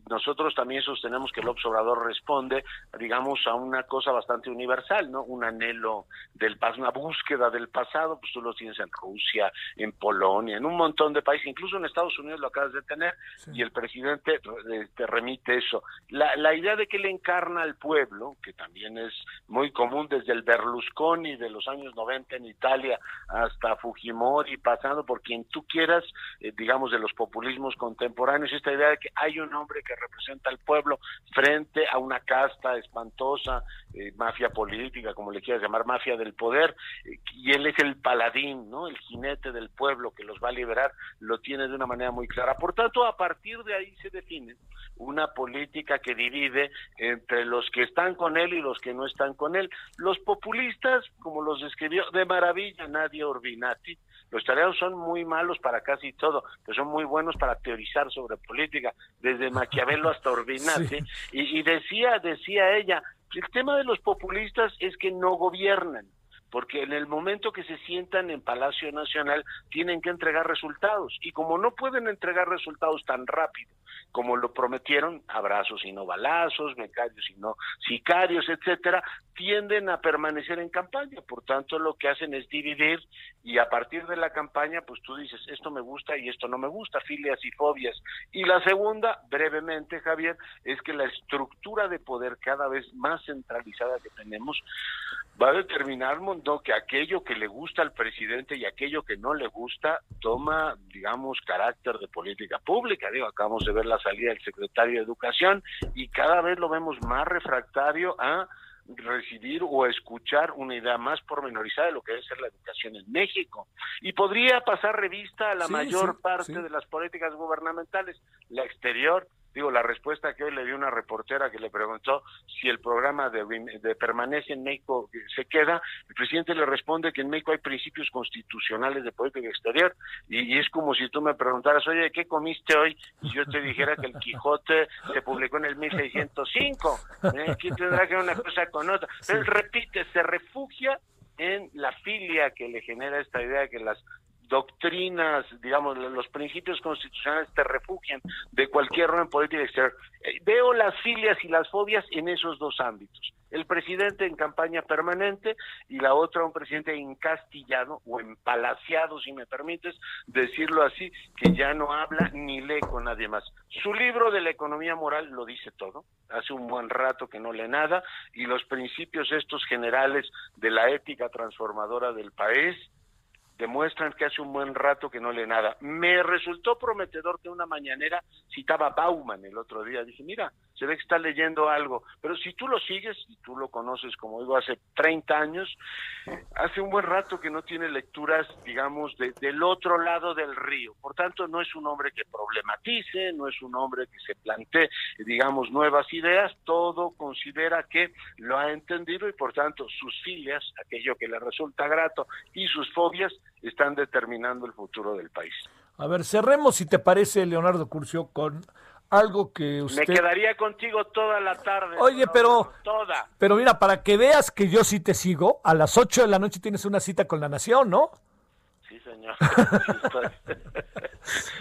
nosotros también sostenemos que el observador responde, digamos, a una cosa bastante universal, ¿no? Un anhelo del pasado, una búsqueda del pasado, pues tú lo tienes en Rusia, en Polonia, en un montón de países, incluso en Estados Unidos lo acabas de tener, y el presidente eh, te remite eso. La, la idea de que él encarna al pueblo, que también es muy común desde el Berlusconi de los años 90 en Italia hasta Fujimori, pasando por quien tú quieras, eh, digamos, de los populismos contemporáneos, esta idea de que hay un hombre que representa al pueblo frente a una casta espantosa, eh, mafia política, como le quieras llamar, mafia del poder, eh, y él es el paladín, ¿no? El jinete del pueblo que los va a liberar, lo tiene de una manera muy clara. Por tanto, a partir de ahí se define una política que divide entre los que están con él y los que no están con él. Los populistas, como los describió de maravilla Nadia Urbinati, los italianos son muy malos para casi todo, pero son muy buenos para teorizar sobre política, desde Maquiavelo hasta Urbinati. Y, y decía, decía ella, el tema de los populistas es que no gobiernan porque en el momento que se sientan en Palacio Nacional tienen que entregar resultados y como no pueden entregar resultados tan rápido como lo prometieron, abrazos y no balazos, becarios y no sicarios, etcétera, tienden a permanecer en campaña, por tanto lo que hacen es dividir y a partir de la campaña pues tú dices esto me gusta y esto no me gusta, filias y fobias. Y la segunda, brevemente Javier, es que la estructura de poder cada vez más centralizada que tenemos va a determinar mundo que aquello que le gusta al presidente y aquello que no le gusta toma, digamos, carácter de política pública. Digo, acabamos de ver la salida del secretario de Educación y cada vez lo vemos más refractario a recibir o escuchar una idea más pormenorizada de lo que debe ser la educación en México. Y podría pasar revista a la Sí, mayor sí, parte sí. de las políticas gubernamentales, la exterior. Digo, la respuesta que hoy le dio una reportera que le preguntó si el programa de, de permanece en México se queda, el presidente le responde que en México hay principios constitucionales de política exterior y, y es como si tú me preguntaras, oye, ¿qué comiste hoy? Y yo te dijera que el Quijote se publicó en el 1605. ¿eh? ¿Qué tendrá que ver una cosa con otra? Pero él repite, se refugia en la filia que le genera esta idea de que las doctrinas, digamos, los principios constitucionales te refugian de cualquier orden política exterior. Eh, Veo las filias y las fobias en esos dos ámbitos. El presidente en campaña permanente y la otra un presidente encastillado o empalaciado, si me permites decirlo así, que ya no habla ni lee con nadie más. Su libro de la economía moral lo dice todo. Hace un buen rato que no lee nada y los principios estos generales de la ética transformadora del país demuestran que hace un buen rato que no lee nada. Me resultó prometedor que una mañanera citaba Bauman el otro día. Dije, mira, se ve que está leyendo algo. Pero si tú lo sigues, y tú lo conoces, como digo, hace 30 años, hace un buen rato que no tiene lecturas, digamos, de- del otro lado del río. Por tanto, no es un hombre que problematice, no es un hombre que se plantee, digamos, nuevas ideas. Todo considera que lo ha entendido y, por tanto, sus filias, aquello que le resulta grato, y sus fobias están determinando el futuro del país. A ver, cerremos, si te parece, Leonardo Curcio, con algo que usted... Me quedaría contigo toda la tarde. Oye, no, pero- Toda. Pero mira, para que veas que yo sí te sigo, a las 8 de la noche tienes una cita con la Nación, ¿no? Sí, señor.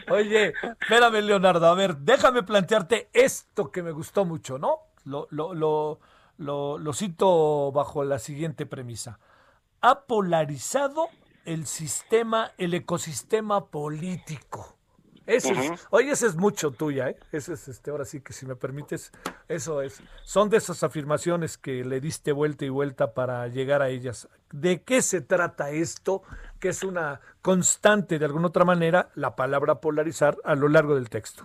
Oye, espérame, Leonardo. A ver, déjame plantearte esto que me gustó mucho, ¿no? Lo, lo, lo, lo, lo cito bajo la siguiente premisa. Ha polarizado el sistema, el ecosistema político. Ese es- Ujú. oye, ese es mucho tuya, ¿eh? Ese es, este, ahora sí que si me permites, eso es. Son de esas afirmaciones que le diste vuelta y vuelta para llegar a ellas. ¿De qué se trata esto? Que es una constante, de alguna otra manera, la palabra polarizar a lo largo del texto.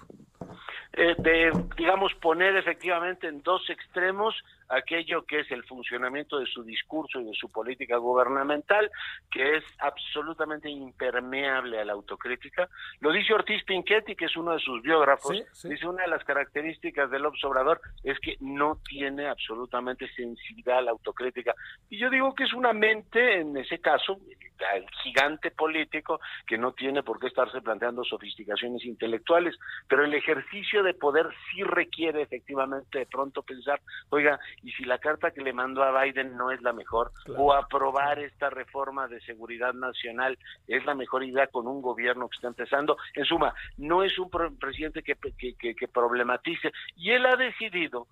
eh, de, digamos, poner efectivamente en dos extremos aquello que es el funcionamiento de su discurso y de su política gubernamental, que es absolutamente impermeable a la autocrítica. Lo dice Ortiz Pinchetti, que es uno de sus biógrafos, Sí, sí. dice una de las características del observador es que no tiene absolutamente sensibilidad a la autocrítica. Y yo digo que es una mente, en ese caso, el gigante político, que no tiene por qué estarse planteando sofisticaciones intelectuales, pero el ejercicio de poder sí requiere efectivamente de pronto pensar, oiga, y si la carta que le mandó a Biden no es la mejor, o aprobar esta reforma de seguridad nacional es la mejor idea con un gobierno que está empezando, en suma, no es un presidente que, que, que- que problematice, y él ha decidido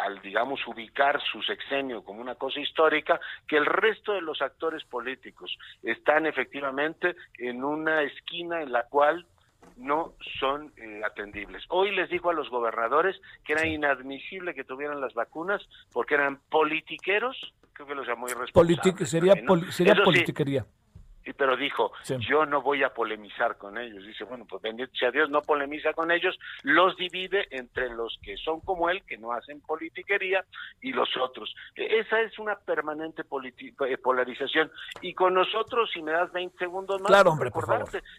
al, digamos, ubicar su sexenio como una cosa histórica, que el resto de los actores políticos están efectivamente en una esquina en la cual no son eh, atendibles. Hoy les dijo a los gobernadores que era inadmisible que tuvieran las vacunas porque eran politiqueros, creo que los llamó irresponsables. Politic- sería ¿no? poli- sería sí, politiquería. Y pero dijo, Sí. yo no voy a polemizar con ellos. Dice, bueno, pues bendito sea Dios, no polemiza con ellos, los divide entre los que son como él, que no hacen politiquería, y los otros. E- Esa es una permanente eh, polarización. Y con nosotros, si me das 20 segundos más, Claro, hombre, por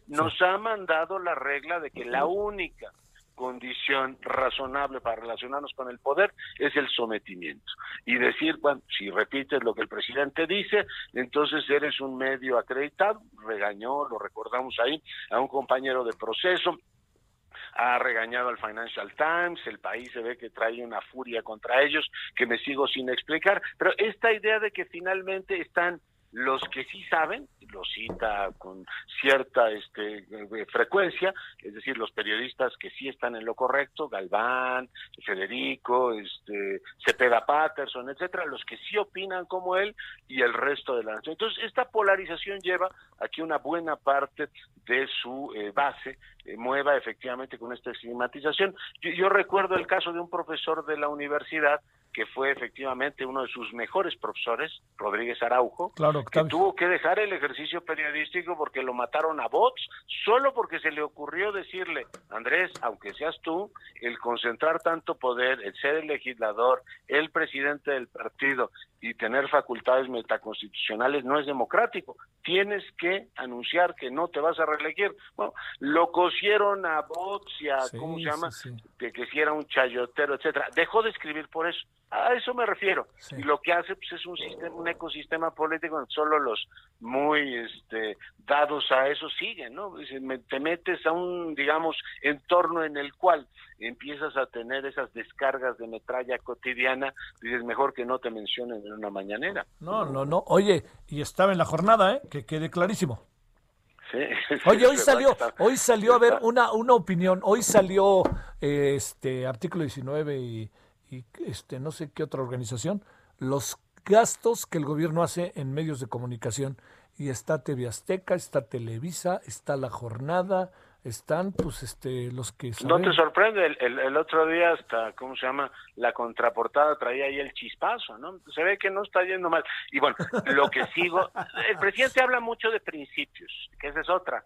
nos ha mandado la regla de que la única condición razonable para relacionarnos con el poder es el sometimiento. Y decir, bueno, si repites lo que el presidente dice, entonces eres un medio acreditado. Regañó, lo recordamos ahí, a un compañero de proceso, ha regañado al Financial Times, el país se ve que trae una furia contra ellos que me sigo sin explicar, pero esta idea de que finalmente están los que sí saben, lo cita con cierta este, eh, frecuencia, es decir, los periodistas que sí están en lo correcto, Galván, Federico, este, Cepeda Patterson, etcétera, los que sí opinan como él y el resto de la nación. Entonces, esta polarización lleva a que una buena parte de su eh, base eh, mueva efectivamente con esta estigmatización. Yo, yo recuerdo el caso de un profesor de la universidad que fue efectivamente uno de sus mejores profesores, Rodríguez Araujo, Claro, que tuvo que dejar el ejercicio periodístico porque lo mataron a bots, solo porque se le ocurrió decirle, Andrés, aunque seas tú, el concentrar tanto poder, el ser el legislador, el presidente del partido y tener facultades metaconstitucionales no es democrático. Tienes que anunciar que no te vas a reelegir. Bueno, lo cosieron a bots y a, Sí, ¿cómo se llama? sí, de que si era un chayotero, etcétera. Dejó de escribir por eso. A eso me refiero. Sí. Y lo que hace pues, es un sistema, un ecosistema político solo los muy este, dados a eso siguen, ¿no? Te metes a un, digamos, entorno en el cual empiezas a tener esas descargas de metralla cotidiana, dices, mejor que no te mencionen en una mañanera. No, no, no. Oye, y estaba en la jornada, ¿eh? Que quede clarísimo. Sí. Oye, hoy salió, hoy salió a ver una, una opinión. Hoy salió eh, este artículo 19 y, y, este no sé qué otra organización. Los gastos que el gobierno hace en medios de comunicación. Y está TV Azteca, está Televisa, está La Jornada, están pues este los que No te sorprende, el, el- el otro día hasta, ¿cómo se llama? La contraportada traía ahí el chispazo, ¿no? Se ve que no está yendo mal. Y bueno, lo que sigo, el presidente habla mucho de principios, que esa es otra.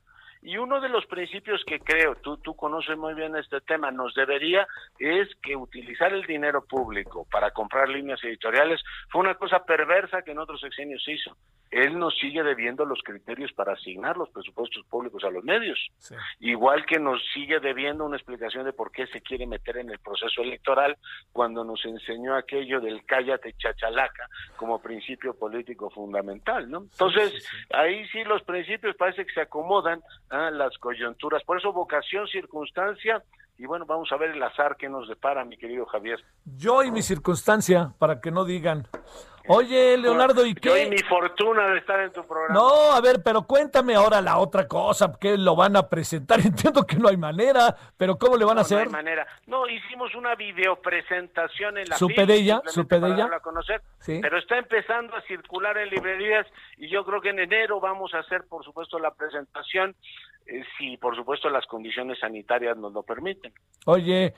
Y uno de los principios que creo, tú, tú conoces muy bien este tema, nos debería, es que utilizar el dinero público para comprar líneas editoriales fue una cosa perversa que en otros sexenios se hizo. Él nos sigue debiendo los criterios para asignar los presupuestos públicos a los medios Sí. igual que nos sigue debiendo una explicación de por qué se quiere meter en el proceso electoral cuando nos enseñó aquello del cállate chachalaca como principio político fundamental, ¿no? Entonces, sí, sí. ahí sí los principios parece que se acomodan a las coyunturas, por eso vocación, circunstancia, y bueno, vamos a ver el azar que nos depara, mi querido Javier. Yo y mi circunstancia, para que no digan. Oye, Leonardo, ¿y Yo y qué? mi fortuna de estar en tu programa. No, a ver, pero cuéntame ahora la otra cosa, que lo van a presentar. Entiendo que no hay manera, pero ¿cómo le van a No, no hay hacer? manera. No, hicimos una videopresentación en la Supe de ella, supe de conocer, Sí. pero está empezando a circular en librerías y yo creo que en enero vamos a hacer, por supuesto, la presentación, si por supuesto las condiciones sanitarias nos lo permiten. Oye,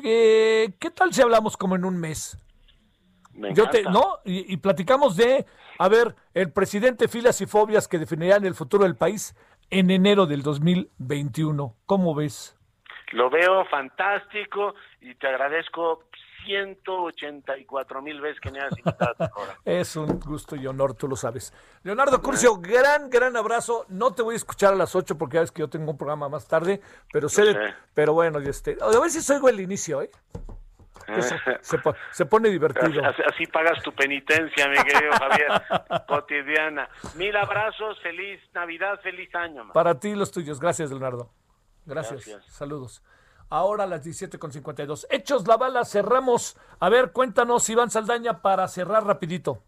¿qué, qué tal si hablamos como en un mes? Me Yo te. ¿no? Y, y platicamos de, a ver, el presidente filas y fobias que definirán el futuro del país en enero del 2021. ¿Cómo ves? Lo veo fantástico y te agradezco 184 mil veces que me hayas invitado a tu programa. Es un gusto y honor, tú lo sabes. Leonardo Curcio, gran, gran abrazo. No te voy a escuchar a las 8 porque ya ves que yo tengo un programa más tarde, pero sé, pero bueno, este, a ver si oigo el inicio, ¿eh? Se, se po- se pone divertido. Así, así pagas tu penitencia, mi querido Javier, cotidiana. Mil abrazos, feliz Navidad, feliz año. man. Para ti y los tuyos. Gracias, Leonardo. Gracias. Gracias. Saludos. Ahora a las 17.52. Hechos la bala, cerramos. A ver, cuéntanos, Iván Saldaña, para cerrar rapidito.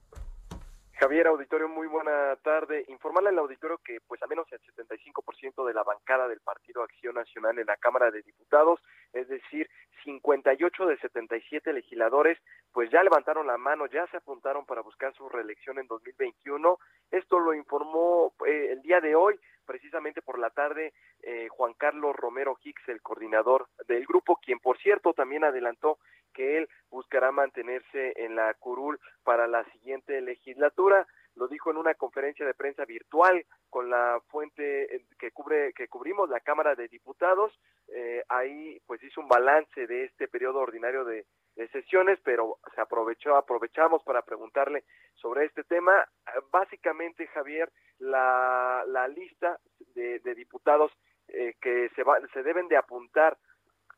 Javier, auditorio, muy buena tarde. Informarle al auditorio que pues al menos el 75% de la bancada del Partido Acción Nacional en la Cámara de Diputados, es decir, 58 de 77 legisladores, pues ya levantaron la mano, ya se apuntaron para buscar su reelección en 2021. Esto lo informó eh, el día de hoy, precisamente por la tarde, eh, Juan Carlos Romero Hicks, el coordinador del grupo, quien por cierto también adelantó que él buscará mantenerse en la curul para la siguiente legislatura. lo dijo en una conferencia de prensa virtual con la fuente eh, que cubre que cubrimos la Cámara de Diputados. Eh, ahí pues hizo un balance de este periodo ordinario de, de sesiones, pero se aprovechó aprovechamos para preguntarle sobre este tema. Básicamente, Javier, la, la lista de, de diputados eh, que se, va, se deben de apuntar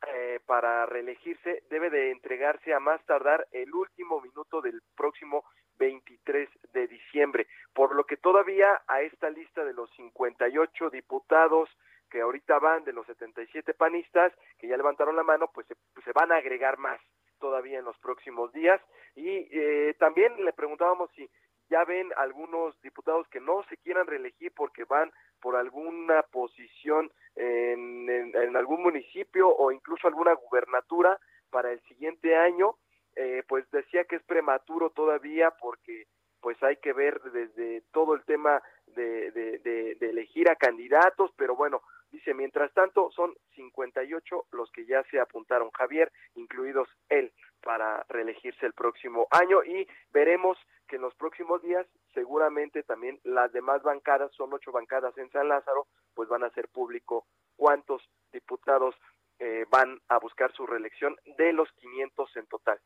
eh, para reelegirse debe de entregarse a más tardar el último minuto del próximo 23 de diciembre, por lo que todavía a esta lista de los 58 diputados que ahorita van de los 77 panistas que ya levantaron la mano, pues se, pues se van a agregar más todavía en los próximos días. Y eh, también le preguntábamos si ya ven algunos diputados que no se quieran reelegir porque van por alguna posición en, en, algún municipio o incluso alguna gubernatura para el siguiente año, eh, pues decía que es prematuro todavía porque pues hay que ver desde todo el tema de, de elegir a candidatos, pero bueno, dice, mientras tanto son 58 los que ya se apuntaron, Javier, incluidos él, para reelegirse el próximo año y veremos que en los próximos días seguramente también las demás bancadas, son ocho bancadas en San Lázaro, pues van a hacer público cuántos diputados eh, van a buscar su reelección de los 500 en total.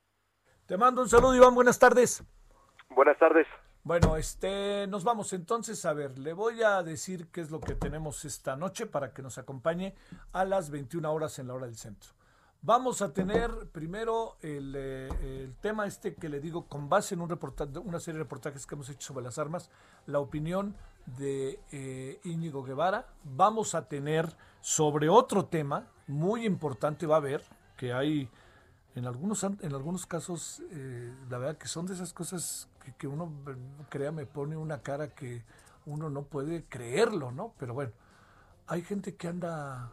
Te mando un saludo, Iván. Buenas tardes. Buenas tardes. Bueno, este, nos vamos entonces a ver. Le voy a decir qué es lo que tenemos esta noche para que nos acompañe a las 21 horas en la hora del centro. Vamos a tener primero el, eh, tema este que le digo con base en un una serie de reportajes que hemos hecho sobre las armas, la opinión de eh, Íñigo Guevara. Vamos a tener sobre otro tema muy importante, va a haber que hay en algunos, en algunos casos, eh, la verdad que son de esas cosas que, uno, crea, me pone una cara que uno no puede creerlo, ¿no? Pero bueno, hay gente que anda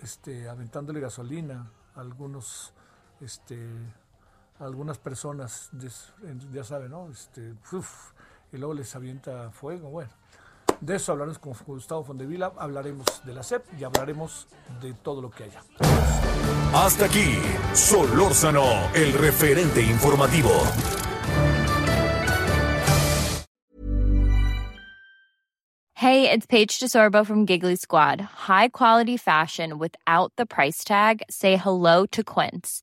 este, aventándole gasolina a algunos, este, algunas personas, ya saben, ¿no? Este, uf, y luego les avienta fuego, bueno. De eso hablaremos con Gustavo Fondevila, hablaremos de la CEP y hablaremos de todo lo que haya. Hasta aquí, Solórzano, el referente informativo. Hey, it's Paige DeSorbo from Giggly Squad. High quality fashion without the price tag. Say hello to Quince.